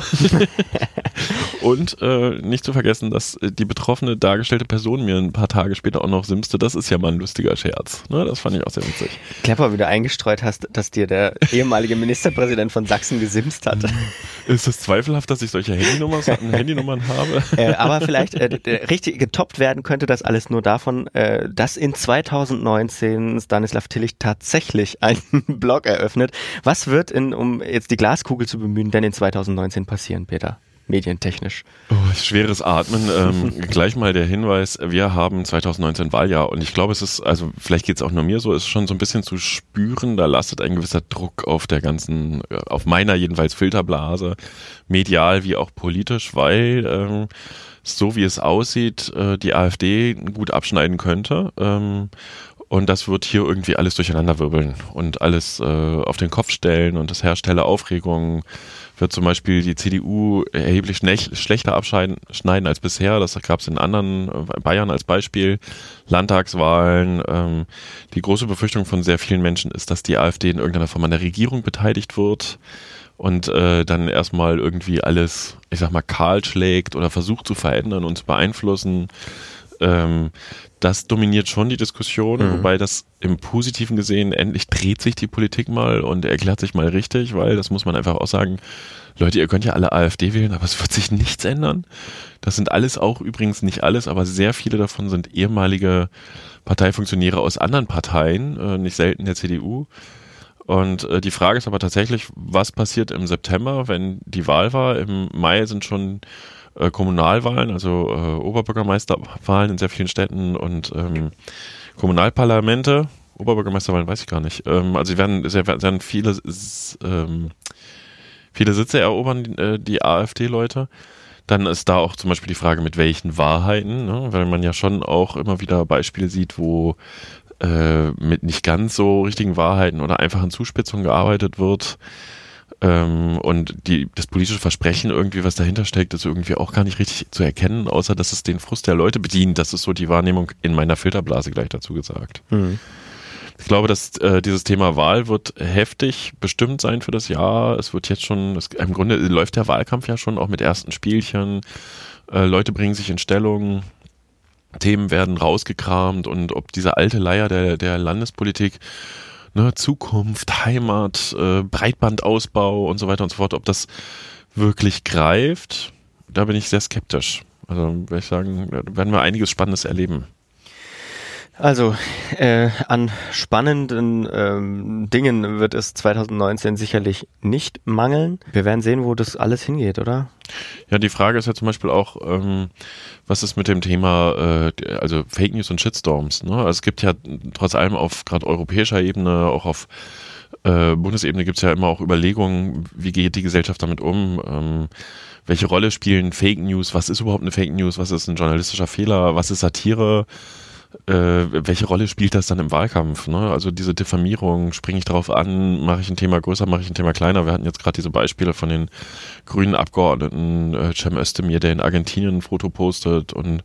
[LAUGHS] und äh, nicht zu vergessen, dass die betroffene dargestellte Person mir ein paar Tage später auch noch simste. Das ist ja mal ein lustiger Scherz. Ne, das fand ich auch sehr witzig. Clever, wie du eingestreut hast, dass dir der ehemalige Ministerpräsident von Sachsen gesimst hat. [LAUGHS] Ist es zweifelhaft, dass ich solche Handynummern [LAUGHS] Handynummern habe. [LAUGHS] Äh, aber vielleicht äh, richtig getoppt werden könnte das alles nur davon, äh, dass in 2019 Stanislav Tillich tatsächlich [LAUGHS] einen Blog eröffnet. Was wird in, um jetzt die Glaskugel zu bemühen, denn in 2019 passieren, Peter? Medientechnisch. Oh, schweres Atmen. Ähm, [LAUGHS] gleich mal der Hinweis, wir haben 2019 Wahljahr und ich glaube, es ist, also vielleicht geht es auch nur mir so, ist schon so ein bisschen zu spüren, da lastet ein gewisser Druck auf der ganzen, äh, auf meiner jedenfalls Filterblase, medial wie auch politisch, weil ähm, so wie es aussieht, äh, die AfD gut abschneiden könnte. Ähm, und das wird hier irgendwie alles durcheinanderwirbeln und alles äh, auf den Kopf stellen und das herstelle Aufregung wird zum Beispiel die CDU erheblich schlechter abschneiden als bisher. Das gab es in anderen, äh, Bayern als Beispiel, Landtagswahlen. Ähm, die große Befürchtung von sehr vielen Menschen ist, dass die AfD in irgendeiner Form an der Regierung beteiligt wird und äh, dann erstmal irgendwie alles, ich sag mal, kahl schlägt oder versucht zu verändern und zu beeinflussen. Ähm, das dominiert schon die Diskussion, mhm. wobei das im Positiven gesehen, endlich dreht sich die Politik mal und erklärt sich mal richtig, weil das muss man einfach auch sagen, Leute, ihr könnt ja alle AfD wählen, aber es wird sich nichts ändern. Das sind alles auch übrigens nicht alles, aber sehr viele davon sind ehemalige Parteifunktionäre aus anderen Parteien, äh, nicht selten der CDU. Und äh, die Frage ist aber tatsächlich, was passiert im September, wenn die Wahl war? Im Mai sind schon äh, Kommunalwahlen, also äh, Oberbürgermeisterwahlen in sehr vielen Städten und ähm, Kommunalparlamente. Oberbürgermeisterwahlen weiß ich gar nicht. Ähm, also sie werden, sie werden viele, ähm, viele Sitze erobern, äh, die AfD-Leute. Dann ist da auch zum Beispiel die Frage, mit welchen Wahrheiten, ne? weil man ja schon auch immer wieder Beispiele sieht, wo äh, mit nicht ganz so richtigen Wahrheiten oder einfachen Zuspitzungen gearbeitet wird. Ähm, und die, das politische Versprechen irgendwie, was dahinter steckt, ist irgendwie auch gar nicht richtig zu erkennen, außer dass es den Frust der Leute bedient. Das ist so die Wahrnehmung in meiner Filterblase gleich dazu gesagt. Mhm. Ich glaube, dass äh, dieses Thema Wahl wird heftig bestimmt sein für das Jahr. Es wird jetzt schon, es, im Grunde läuft der Wahlkampf ja schon auch mit ersten Spielchen. Äh, Leute bringen sich in Stellung. Themen werden rausgekramt und ob diese alte Leier der, der Landespolitik, ne, Zukunft, Heimat, äh, Breitbandausbau und so weiter und so fort, ob das wirklich greift, da bin ich sehr skeptisch. Also würde ich sagen, werden wir einiges Spannendes erleben. Also äh, an spannenden ähm, Dingen wird es 2019 sicherlich nicht mangeln. Wir werden sehen, wo das alles hingeht, oder? Ja, die Frage ist ja zum Beispiel auch, ähm, was ist mit dem Thema, äh, also Fake News und Shitstorms? Ne? Also es gibt ja trotz allem auf gerade europäischer Ebene, auch auf äh, Bundesebene gibt es ja immer auch Überlegungen, wie geht die Gesellschaft damit um? Ähm, welche Rolle spielen Fake News? Was ist überhaupt eine Fake News? Was ist ein journalistischer Fehler? Was ist Satire? Äh, welche Rolle spielt das dann im Wahlkampf? Ne? Also diese Diffamierung, springe ich drauf an, mache ich ein Thema größer, mache ich ein Thema kleiner? Wir hatten jetzt gerade diese Beispiele von den grünen Abgeordneten, äh, Cem Özdemir, der in Argentinien ein Foto postet und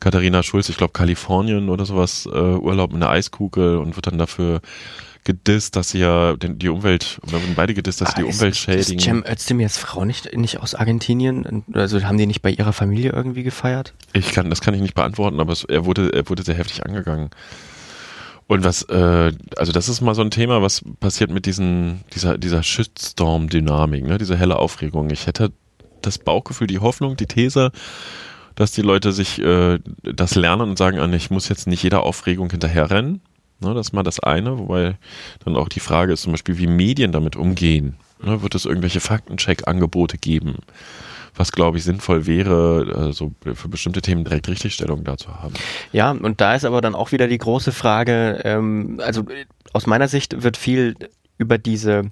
Katharina Schulz, ich glaube Kalifornien oder sowas, äh, Urlaub mit einer Eiskugel und wird dann dafür gedisst, dass sie ja die Umwelt, oder wurden beide gedisst, dass sie die ah, Umwelt schädigen. Ist Cem Özdemirs Frau nicht, nicht aus Argentinien? Also haben die nicht bei ihrer Familie irgendwie gefeiert? Ich kann, das kann ich nicht beantworten, aber es, er wurde, er wurde sehr heftig angegangen. Und was, äh, also das ist mal so ein Thema, was passiert mit diesen, dieser, dieser Shitstorm-Dynamik, ne, diese helle Aufregung. Ich hätte das Bauchgefühl, die Hoffnung, die These, dass die Leute sich äh, das lernen und sagen, ah, ich muss jetzt nicht jeder Aufregung hinterherrennen, Ne, das ist mal das eine, wobei dann auch die Frage ist zum Beispiel, wie Medien damit umgehen. Ne, wird es irgendwelche Faktencheck-Angebote geben? Was, glaube ich, sinnvoll wäre, also für bestimmte Themen direkt Richtigstellung dazu haben. Ja, und da ist aber dann auch wieder die große Frage, ähm, also aus meiner Sicht wird viel über diese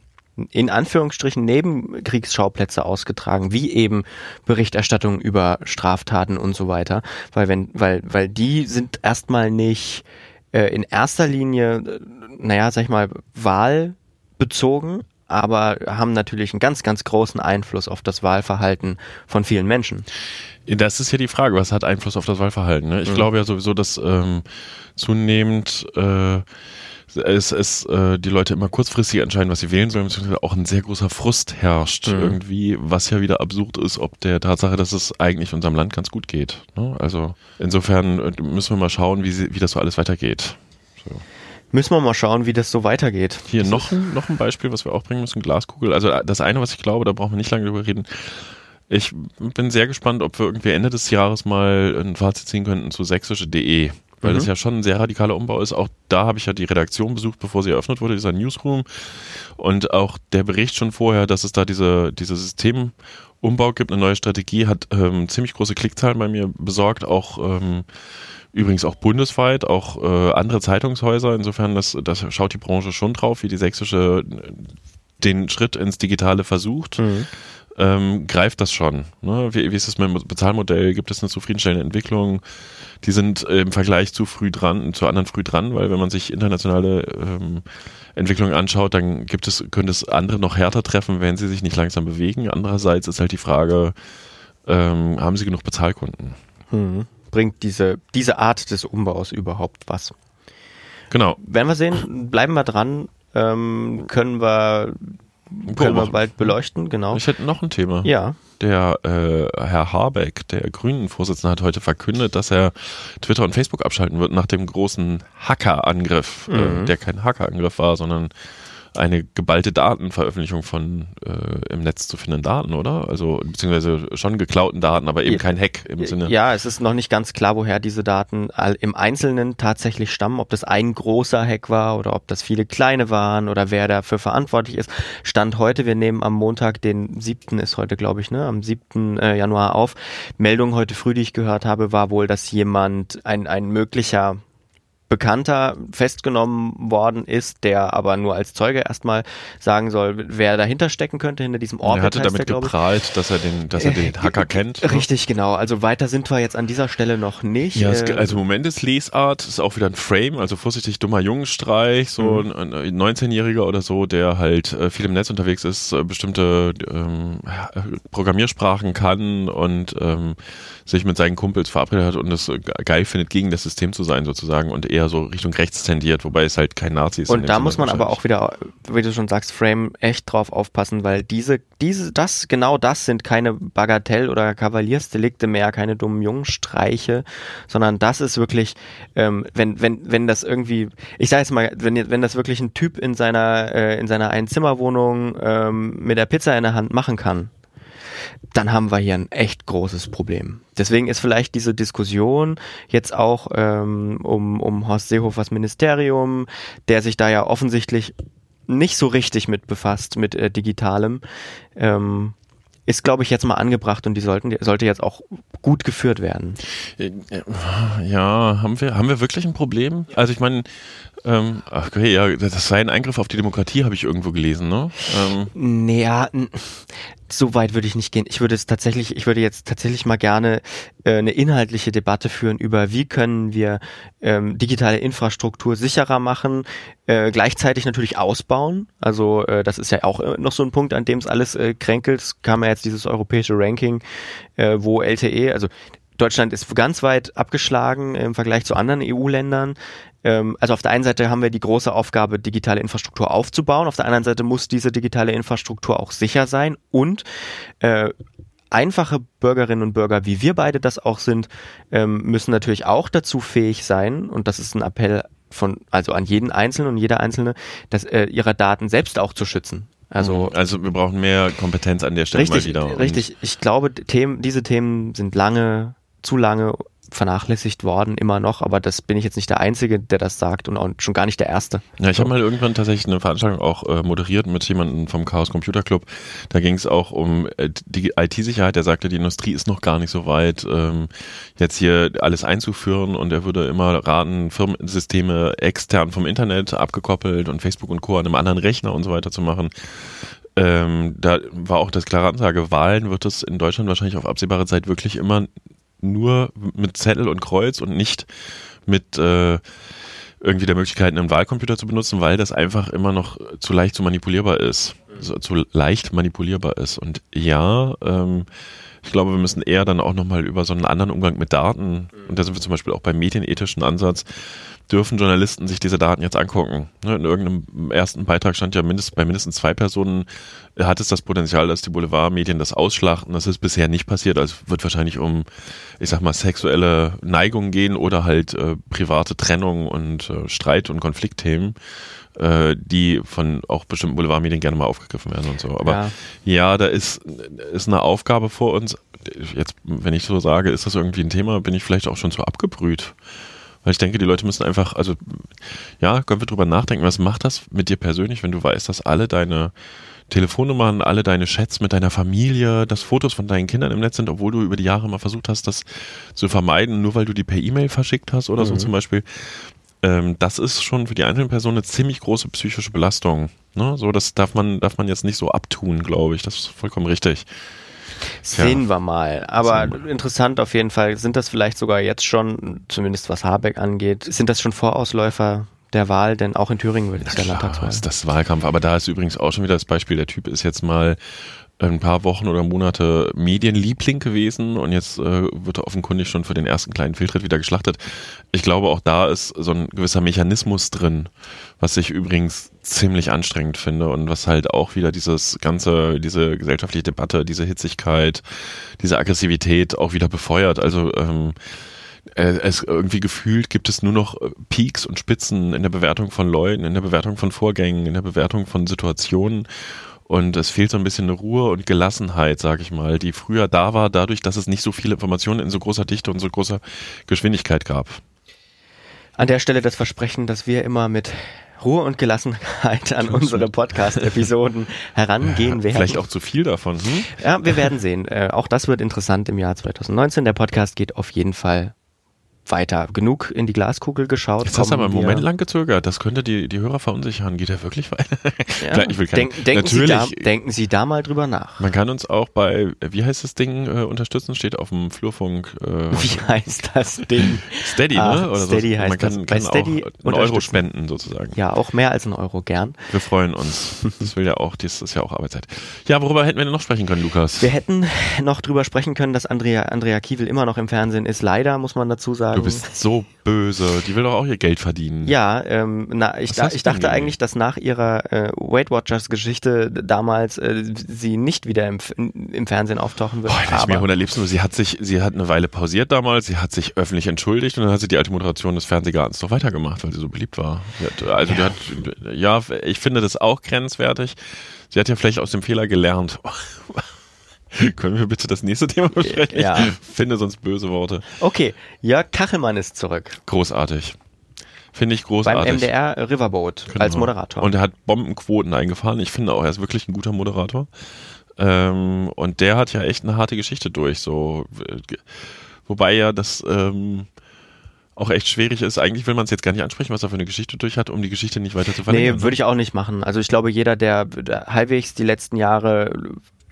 in Anführungsstrichen Nebenkriegsschauplätze ausgetragen, wie eben Berichterstattung über Straftaten und so weiter, weil wenn, weil, weil die sind erstmal nicht äh, in erster Linie, äh, naja, sag ich mal, wahlbezogen, aber haben natürlich einen ganz, ganz großen Einfluss auf das Wahlverhalten von vielen Menschen. Das ist ja die Frage, was hat Einfluss auf das Wahlverhalten? Ne? Ich mhm. glaube ja sowieso, dass ähm, zunehmend äh, es, es äh, die Leute immer kurzfristig entscheiden, was sie wählen sollen, beziehungsweise auch ein sehr großer Frust herrscht mhm. irgendwie, was ja wieder absurd ist, ob der Tatsache, dass es eigentlich unserem Land ganz gut geht. Ne? Also insofern äh, müssen wir mal schauen, wie, wie das so alles weitergeht. So. Müssen wir mal schauen, wie das so weitergeht. Hier noch ein, noch ein Beispiel, was wir auch bringen müssen, Glaskugel. Also äh, das eine, was ich glaube, da brauchen wir nicht lange drüber reden. Ich bin sehr gespannt, ob wir irgendwie Ende des Jahres mal ein Fazit ziehen könnten zu sächsische.de weil mhm. das ja schon ein sehr radikaler Umbau ist. Auch da habe ich ja die Redaktion besucht, bevor sie eröffnet wurde, dieser Newsroom. Und auch der Bericht schon vorher, dass es da diese, diese Systemumbau gibt, eine neue Strategie, hat ähm, ziemlich große Klickzahlen bei mir besorgt, auch ähm, übrigens auch bundesweit, auch äh, andere Zeitungshäuser. Insofern, das, das schaut die Branche schon drauf, wie die sächsische den Schritt ins Digitale versucht. Mhm ähm, greift das schon. Ne? Wie, wie ist es mit dem Bezahlmodell? Gibt es eine zufriedenstellende Entwicklung? Die sind im Vergleich zu früh dran, zu anderen früh dran, weil wenn man sich internationale ähm, Entwicklungen anschaut, dann gibt es, könnte es andere noch härter treffen, wenn sie sich nicht langsam bewegen. Andererseits ist halt die Frage, ähm, haben sie genug Bezahlkunden? Hm. Bringt diese, diese Art des Umbaus überhaupt was? Genau. Werden wir sehen, bleiben wir dran, ähm, können wir können wir bald beleuchten, genau. Ich hätte noch ein Thema. Ja. Der äh, Herr Habeck, der Grünen-Vorsitzende, hat heute verkündet, dass er Twitter und Facebook abschalten wird nach dem großen Hackerangriff, äh, Mhm. äh, der kein Hackerangriff war, sondern eine geballte Datenveröffentlichung von äh, im Netz zu findenden Daten, oder? Also beziehungsweise schon geklauten Daten, aber eben kein Hack im Sinne. Ja, es ist noch nicht ganz klar, woher diese Daten im Einzelnen tatsächlich stammen, ob das ein großer Hack war oder ob das viele kleine waren oder wer dafür verantwortlich ist. Stand heute, wir nehmen am Montag, den 7. ist heute, glaube ich, ne, am 7. äh, Januar auf. Meldung heute früh, die ich gehört habe, war wohl, dass jemand, ein, ein möglicher Bekannter festgenommen worden ist, der aber nur als Zeuge erstmal sagen soll, wer dahinter stecken könnte, hinter diesem Orbit. er hatte damit der, geprahlt, dass er den, dass er den [LAUGHS] Hacker kennt. ne? Richtig, genau. Also weiter sind wir jetzt an dieser Stelle noch nicht. Ja, es, Äh, also im Moment ist Lesart, ist auch wieder ein Frame, also vorsichtig dummer Jungenstreich, so Mhm. ein, ein 19-Jähriger oder so, der halt äh, viel im Netz unterwegs ist, äh, bestimmte ähm, ja, Programmiersprachen kann und ähm, sich mit seinen Kumpels verabredet hat und es äh, geil findet, gegen das System zu sein sozusagen und eher so Richtung rechts tendiert, wobei es halt kein Nazi ist. und da Sinne muss man aber auch wieder, wie du schon sagst, Frame echt drauf aufpassen, weil diese, diese, das, genau das sind keine Bagatell- oder Kavaliersdelikte mehr, keine dummen Jungenstreiche, sondern das ist wirklich, ähm, wenn, wenn, wenn das irgendwie, ich sage jetzt mal, wenn, wenn das wirklich ein Typ in seiner, äh, in seiner Einzimmerwohnung ähm, mit der Pizza in der Hand machen kann, dann haben wir hier ein echt großes Problem. Deswegen ist vielleicht diese Diskussion jetzt auch ähm, um, um Horst Seehofers Ministerium, der sich da ja offensichtlich nicht so richtig mit befasst, mit äh, Digitalem, ähm, ist, glaube ich, jetzt mal angebracht und die sollten, die sollte jetzt auch gut geführt werden. Äh, Ja, haben wir, haben wir wirklich ein Problem? Also ich meine, ähm, okay, ja, das sei ein Eingriff auf die Demokratie, habe ich irgendwo gelesen, ne? Ähm, Naja, so weit würde ich nicht gehen. Ich würde es tatsächlich, ich würde jetzt tatsächlich mal gerne äh, eine inhaltliche Debatte führen über, wie können wir ähm, digitale Infrastruktur sicherer machen, äh, gleichzeitig natürlich ausbauen. Also äh, das ist ja auch äh, noch so ein Punkt, an dem es alles äh, kränkelt. Es kam ja jetzt dieses europäische Ranking, äh, wo LTE, also Deutschland ist ganz weit abgeschlagen im Vergleich zu anderen EU-Ländern. Ähm, also auf der einen Seite haben wir die große Aufgabe, digitale Infrastruktur aufzubauen. Auf der anderen Seite muss diese digitale Infrastruktur auch sicher sein und äh, einfache Bürgerinnen und Bürger, wie wir beide das auch sind, ähm, müssen natürlich auch dazu fähig sein, und das ist ein Appell von, also an jeden Einzelnen und jeder Einzelne, dass äh, ihre Daten selbst auch zu schützen. Also also wir brauchen mehr Kompetenz an der Stelle richtig, mal wieder. Richtig. Ich glaube, Themen, diese Themen sind lange, zu lange vernachlässigt worden, immer noch, aber das bin ich jetzt nicht der Einzige, der das sagt und auch schon gar nicht der Erste. Ja, ich habe mal irgendwann tatsächlich eine Veranstaltung auch äh, moderiert mit jemandem vom Chaos Computer Club. Da ging es auch um äh, die IT-Sicherheit. Der sagte, die Industrie ist noch gar nicht so weit, ähm, jetzt hier alles einzuführen und er würde immer raten, Firmensysteme extern vom Internet abgekoppelt und Facebook und Co. an einem anderen Rechner und so weiter zu machen. Ähm, da war auch das klare Ansage, Wahlen wird es in Deutschland wahrscheinlich auf absehbare Zeit wirklich immer nur mit Zettel und Kreuz und nicht mit äh, irgendwie der Möglichkeit, einen Wahlcomputer zu benutzen, weil das einfach immer noch zu leicht zu manipulierbar ist. So, zu leicht manipulierbar ist. Und ja, ähm, ich glaube, wir müssen eher dann auch nochmal über so einen anderen Umgang mit Daten, und da sind wir zum Beispiel auch beim medienethischen Ansatz, dürfen Journalisten sich diese Daten jetzt angucken. Ne, In irgendeinem ersten Beitrag stand ja mindest, bei mindestens zwei Personen äh, hat es das Potenzial, dass die Boulevardmedien das ausschlachten. Das ist bisher nicht passiert. Also es wird wahrscheinlich um, ich sag mal, sexuelle Neigungen gehen oder halt äh, private Trennung und äh, Streit- und Konfliktthemen, äh, die von auch bestimmten Boulevardmedien gerne mal aufgegriffen werden und so. Aber Ja. ja, da ist, ist eine Aufgabe vor uns. Jetzt, wenn ich so sage, ist das irgendwie ein Thema, bin ich vielleicht auch schon zu abgebrüht. Weil ich denke, die Leute müssen einfach, also ja, können wir drüber nachdenken, was macht das mit dir persönlich, wenn du weißt, dass alle deine Telefonnummern, alle deine Chats mit deiner Familie, dass Fotos von deinen Kindern im Netz sind, obwohl du über die Jahre mal versucht hast, das zu vermeiden, nur weil du die per E-Mail verschickt hast oder so Mhm. zum Beispiel. Ähm, das ist schon für die einzelne Person eine ziemlich große psychische Belastung. Ne? So, das darf man, darf man jetzt nicht so abtun, glaube ich. Das ist vollkommen richtig. Sehen wir mal. Aber wir interessant auf jeden Fall. Sind das vielleicht sogar jetzt schon, zumindest was Habeck angeht, sind das schon Vorausläufer der Wahl? Denn auch in Thüringen wird es ja Klar, Landtagswahl. ist das Wahlkampf. Aber da ist übrigens auch schon wieder das Beispiel, der Typ ist jetzt mal ein paar Wochen oder Monate Medienliebling gewesen und jetzt äh, wird er offenkundig schon für den ersten kleinen Fehltritt wieder geschlachtet. Ich glaube, auch da ist so ein gewisser Mechanismus drin, was ich übrigens ziemlich anstrengend finde und was halt auch wieder dieses ganze, diese gesellschaftliche Debatte, diese Hitzigkeit, diese Aggressivität auch wieder befeuert. Also ähm, äh, es irgendwie gefühlt gibt es nur noch äh, Peaks und Spitzen in der Bewertung von Leuten, in der Bewertung von Vorgängen, in der Bewertung von Situationen. Und es fehlt so ein bisschen eine Ruhe und Gelassenheit, sag ich mal, die früher da war, dadurch, dass es nicht so viele Informationen in so großer Dichte und so großer Geschwindigkeit gab. An der Stelle das Versprechen, dass wir immer mit Ruhe und Gelassenheit an unsere Podcast-Episoden [LAUGHS] herangehen werden. Vielleicht auch zu viel davon. Hm? Ja, wir werden sehen. Äh, auch das wird interessant im Jahr 2019. Der Podcast geht auf jeden Fall weiter. Genug in die Glaskugel geschaut. Jetzt hast du aber einen Moment lang gezögert. Das könnte die, die Hörer verunsichern. Geht er wirklich weiter? [LAUGHS] Ja. ich will kein, Denk, denken, natürlich, Sie da, denken Sie da mal drüber nach. Man kann uns auch bei, wie heißt das Ding, äh, unterstützen? Steht auf dem Flurfunk. Äh, [LAUGHS] wie heißt das Ding? Steady, ah, ne? Oder Steady so. heißt Man kann, das. Kann bei Steady auch einen Euro spenden, sozusagen. Ja, auch mehr als einen Euro, gern. Wir freuen uns. Das will ja auch, das ist ja auch Arbeitszeit. Ja, worüber hätten wir denn noch sprechen können, Lukas? Wir hätten noch drüber sprechen können, dass Andrea, Andrea Kiewel immer noch im Fernsehen ist. Leider, muss man dazu sagen. Du bist so böse. Die will doch auch ihr Geld verdienen. Ja, ähm, na, ich, da, ich dachte eigentlich, dass nach ihrer äh, Weight Watchers Geschichte damals äh, sie nicht wieder im, im Fernsehen auftauchen wird. Boah, ich mir hundertliebsten nur, sie hat sich, sie hat eine Weile pausiert damals, sie hat sich öffentlich entschuldigt und dann hat sie die alte Moderation des Fernsehgartens doch weitergemacht, weil sie so beliebt war. Hat, also ja. die hat, ja, ich finde das auch grenzwertig. Sie hat ja vielleicht aus dem Fehler gelernt. [LAUGHS] [LAUGHS] Können wir bitte das nächste Thema besprechen? Ja. Ich finde sonst böse Worte. Okay, Jörg Kachelmann ist zurück. Großartig. Finde ich großartig. Beim MDR Riverboat genau. als Moderator. Und er hat Bombenquoten eingefahren. Ich finde auch, er ist wirklich ein guter Moderator. Ähm, und der hat ja echt eine harte Geschichte durch. So, wobei ja das ähm, auch echt schwierig ist. Eigentlich will man es jetzt gar nicht ansprechen, was er für eine Geschichte durch hat, um die Geschichte nicht weiter zu verlängern. Nee, würde ich auch nicht machen. Also ich glaube, jeder, der halbwegs die letzten Jahre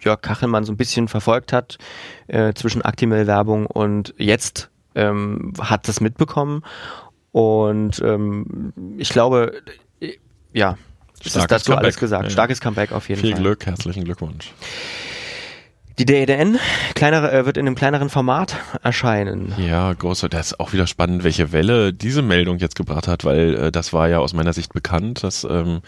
Jörg Kachelmann so ein bisschen verfolgt hat äh, zwischen Actimel-Werbung und jetzt ähm, hat das mitbekommen. Und ähm, ich glaube, äh, ja, es ist dazu Comeback. alles gesagt. Starkes Comeback auf jeden Viel Fall. Viel Glück, herzlichen Glückwunsch. Die DEDN kleinere, äh, wird in einem kleineren Format erscheinen. Ja, große. Das ist auch wieder spannend, welche Welle diese Meldung jetzt gebracht hat, weil äh, das war ja aus meiner Sicht bekannt, dass ähm,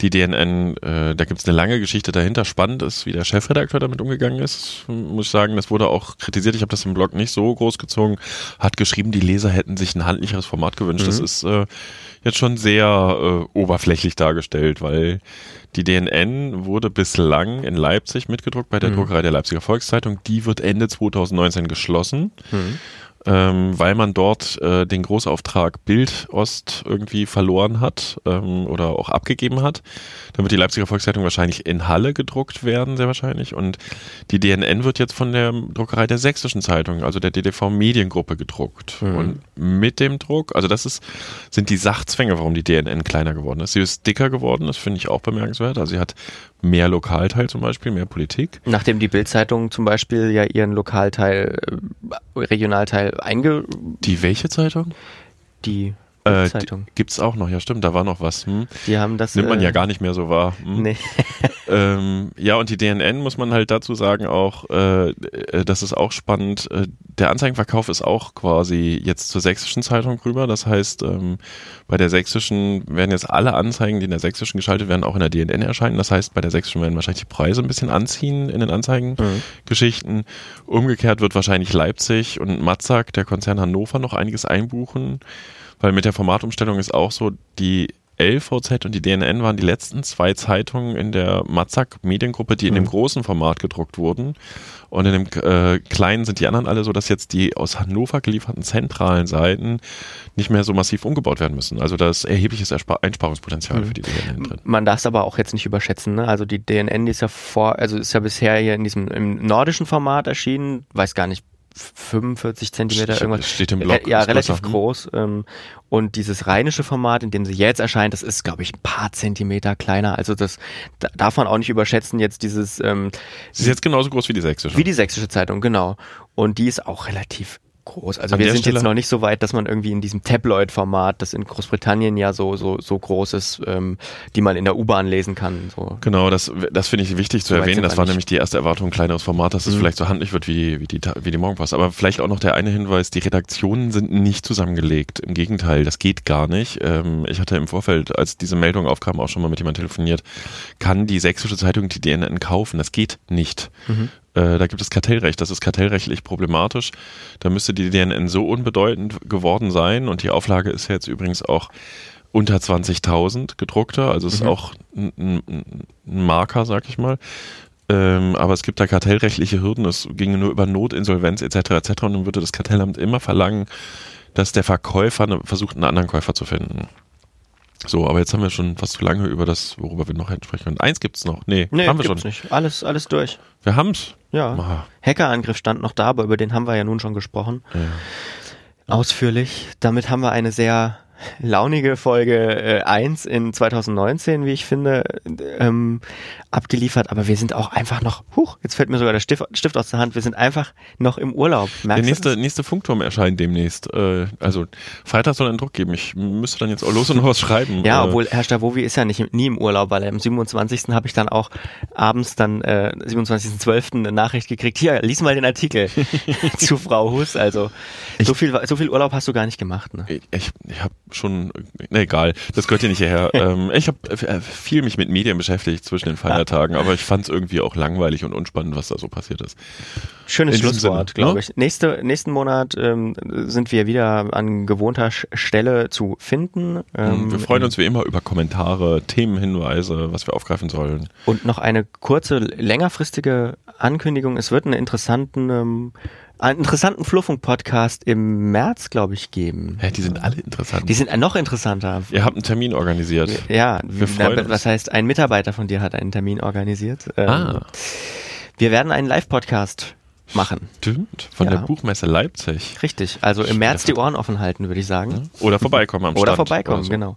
die DNN, äh, da gibt es eine lange Geschichte dahinter. Spannend ist, wie der Chefredakteur damit umgegangen ist, muss ich sagen. Das wurde auch kritisiert. Ich habe das im Blog nicht so groß gezogen. Hat geschrieben, die Leser hätten sich ein handlicheres Format gewünscht. Mhm. Das ist äh, jetzt schon sehr äh, oberflächlich dargestellt, weil die DNN wurde bislang in Leipzig mitgedruckt bei der mhm. Druckerei der Leipziger Volkszeitung. Die wird Ende 2019 geschlossen. Mhm ähm, weil man dort äh, den Großauftrag Bild Ost irgendwie verloren hat ähm, oder auch abgegeben hat. Dann wird die Leipziger Volkszeitung wahrscheinlich in Halle gedruckt werden, sehr wahrscheinlich. Und die DNN wird jetzt von der Druckerei der Sächsischen Zeitung, also der DDV Mediengruppe gedruckt. Mhm. Und mit dem Druck, also das ist, sind die Sachzwänge, warum die DNN kleiner geworden ist. Sie ist dicker geworden, das finde ich auch bemerkenswert. Also sie hat mehr Lokalteil zum Beispiel, mehr Politik. Nachdem die Bildzeitung zum Beispiel ja ihren Lokalteil, äh, Regionalteil einge... Die welche Zeitung? Die äh, Gibt's auch noch, ja stimmt, da war noch was. Hm. Die haben das. Nimmt man äh, ja gar nicht mehr so wahr. Hm. Nee. [LAUGHS] ähm, ja, und die DNN muss man halt dazu sagen auch, äh, äh, das ist auch spannend. Äh, der Anzeigenverkauf ist auch quasi jetzt zur sächsischen Zeitung rüber. Das heißt, ähm, bei der sächsischen werden jetzt alle Anzeigen, die in der sächsischen geschaltet werden, auch in der DNN erscheinen. Das heißt, bei der sächsischen werden wahrscheinlich die Preise ein bisschen anziehen in den Anzeigengeschichten. Mhm. Umgekehrt wird wahrscheinlich Leipzig und Matzak, der Konzern Hannover, noch einiges einbuchen. Weil mit der Formatumstellung ist auch so, die LVZ und die DNN waren die letzten zwei Zeitungen in der Matzak Mediengruppe, die in mhm. dem großen Format gedruckt wurden. Und in dem äh, kleinen sind die anderen alle so, dass jetzt die aus Hannover gelieferten zentralen Seiten nicht mehr so massiv umgebaut werden müssen. Also da ist erhebliches Erspar Einsparungspotenzial mhm. für die DNN drin. Man darf es aber auch jetzt nicht überschätzen. Ne? Also die DNN ist ja vor, also ist ja bisher hier in diesem im nordischen Format erschienen, weiß gar nicht 45 Zentimeter irgendwas. Steht im Block. Ja, relativ groß. Ähm, und dieses rheinische Format, in dem sie jetzt erscheint, das ist, glaube ich, ein paar Zentimeter kleiner. Also das da darf man auch nicht überschätzen. Jetzt dieses. Ähm, sie ist jetzt genauso groß wie die sächsische. Wie die sächsische Zeitung, genau. Und die ist auch relativ groß. Also An wir sind Stelle- jetzt noch nicht so weit, dass man irgendwie in diesem Tabloid-Format, das in Großbritannien ja so so so groß ist, ähm, die man in der U-Bahn lesen kann. So. Genau, das, das finde ich wichtig zu So erwähnen. Das war nicht. nämlich die erste Erwartung, kleineres Format, dass es Mhm. vielleicht so handlich wird wie, wie, die, wie die Morgenpost. Aber vielleicht auch noch der eine Hinweis, die Redaktionen sind nicht zusammengelegt. Im Gegenteil, das geht gar nicht. Ähm, ich hatte im Vorfeld, als diese Meldung aufkam, auch schon mal mit jemandem telefoniert, kann die sächsische Zeitung die DNN kaufen. Das geht nicht. Mhm. Äh, da gibt es Kartellrecht. Das ist kartellrechtlich problematisch. Da müsste die DNN so unbedeutend geworden sein. Und die Auflage ist jetzt übrigens auch unter 20.000 gedruckter. Also ist Mhm. auch ein, ein, Marker, sag ich mal. Ähm, aber es gibt da kartellrechtliche Hürden. Es ginge nur über Notinsolvenz etc. etc. Und dann würde das Kartellamt immer verlangen, dass der Verkäufer versucht, einen anderen Käufer zu finden. So, aber jetzt haben wir schon fast zu lange über das, worüber wir noch hätten sprechen können. Eins gibt's noch. Nee, Nee, haben wir gibt's schon. nicht. Alles alles durch. Wir haben's. Ja. Ah, Hackerangriff stand noch da, aber über den haben wir ja nun schon gesprochen. ja. Ausführlich. Damit haben wir eine sehr launige Folge äh, 1 in 2019, wie ich finde, ähm, abgeliefert. Aber wir sind auch einfach noch, huch, jetzt fällt mir sogar der Stift, Stift aus der Hand, wir sind einfach noch im Urlaub. Der Merkst du nächste, das? nächste Funkturm erscheint demnächst. Äh, also Freitag soll ein Druck geben. Ich müsste dann jetzt auch los und noch was schreiben. Ja, Äh, obwohl Herr Stavovi ist ja nicht nie im Urlaub, weil am 27. habe ich dann auch abends dann äh, 27.12. eine Nachricht gekriegt. Hier, lies mal den Artikel [LAUGHS] zu Frau Hus. Also so viel so viel Urlaub hast du gar nicht gemacht, ne? Ich, ich habe schon, ne, egal, das gehört hier nicht hierher. [LAUGHS] ähm, ich habe äh, viel mich mit Medien beschäftigt zwischen den Feiertagen, aber ich fand es irgendwie auch langweilig und unspannend, was da so passiert ist. Schönes In Schlusswort, glaube ne? ich. Nächste, nächsten Monat ähm, sind wir wieder an gewohnter Stelle zu finden. Ähm, wir freuen uns wie immer über Kommentare, Themenhinweise, was wir aufgreifen sollen. Und noch eine kurze, längerfristige Ankündigung. Es wird einen interessanten, ähm, einen interessanten Fluffung-Podcast im März, glaube ich, geben. Hä, die sind alle interessant. Die sind noch interessanter. Ihr habt einen Termin organisiert. Ja, Wir freuen uns. was heißt, ein Mitarbeiter von dir hat einen Termin organisiert. Ähm, Ah, Wir werden einen Live-Podcast machen. stimmt. Von Ja. der Buchmesse Leipzig. Richtig. Also im März die Ohren offen halten, würde ich sagen. Oder vorbeikommen am Oder Stand. vorbeikommen, so. genau.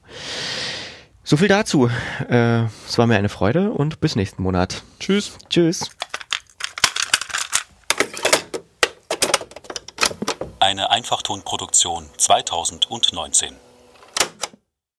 So viel dazu. Äh, es war mir eine Freude und bis nächsten Monat. Tschüss. Tschüss. Eine Einfachtonproduktion 2019.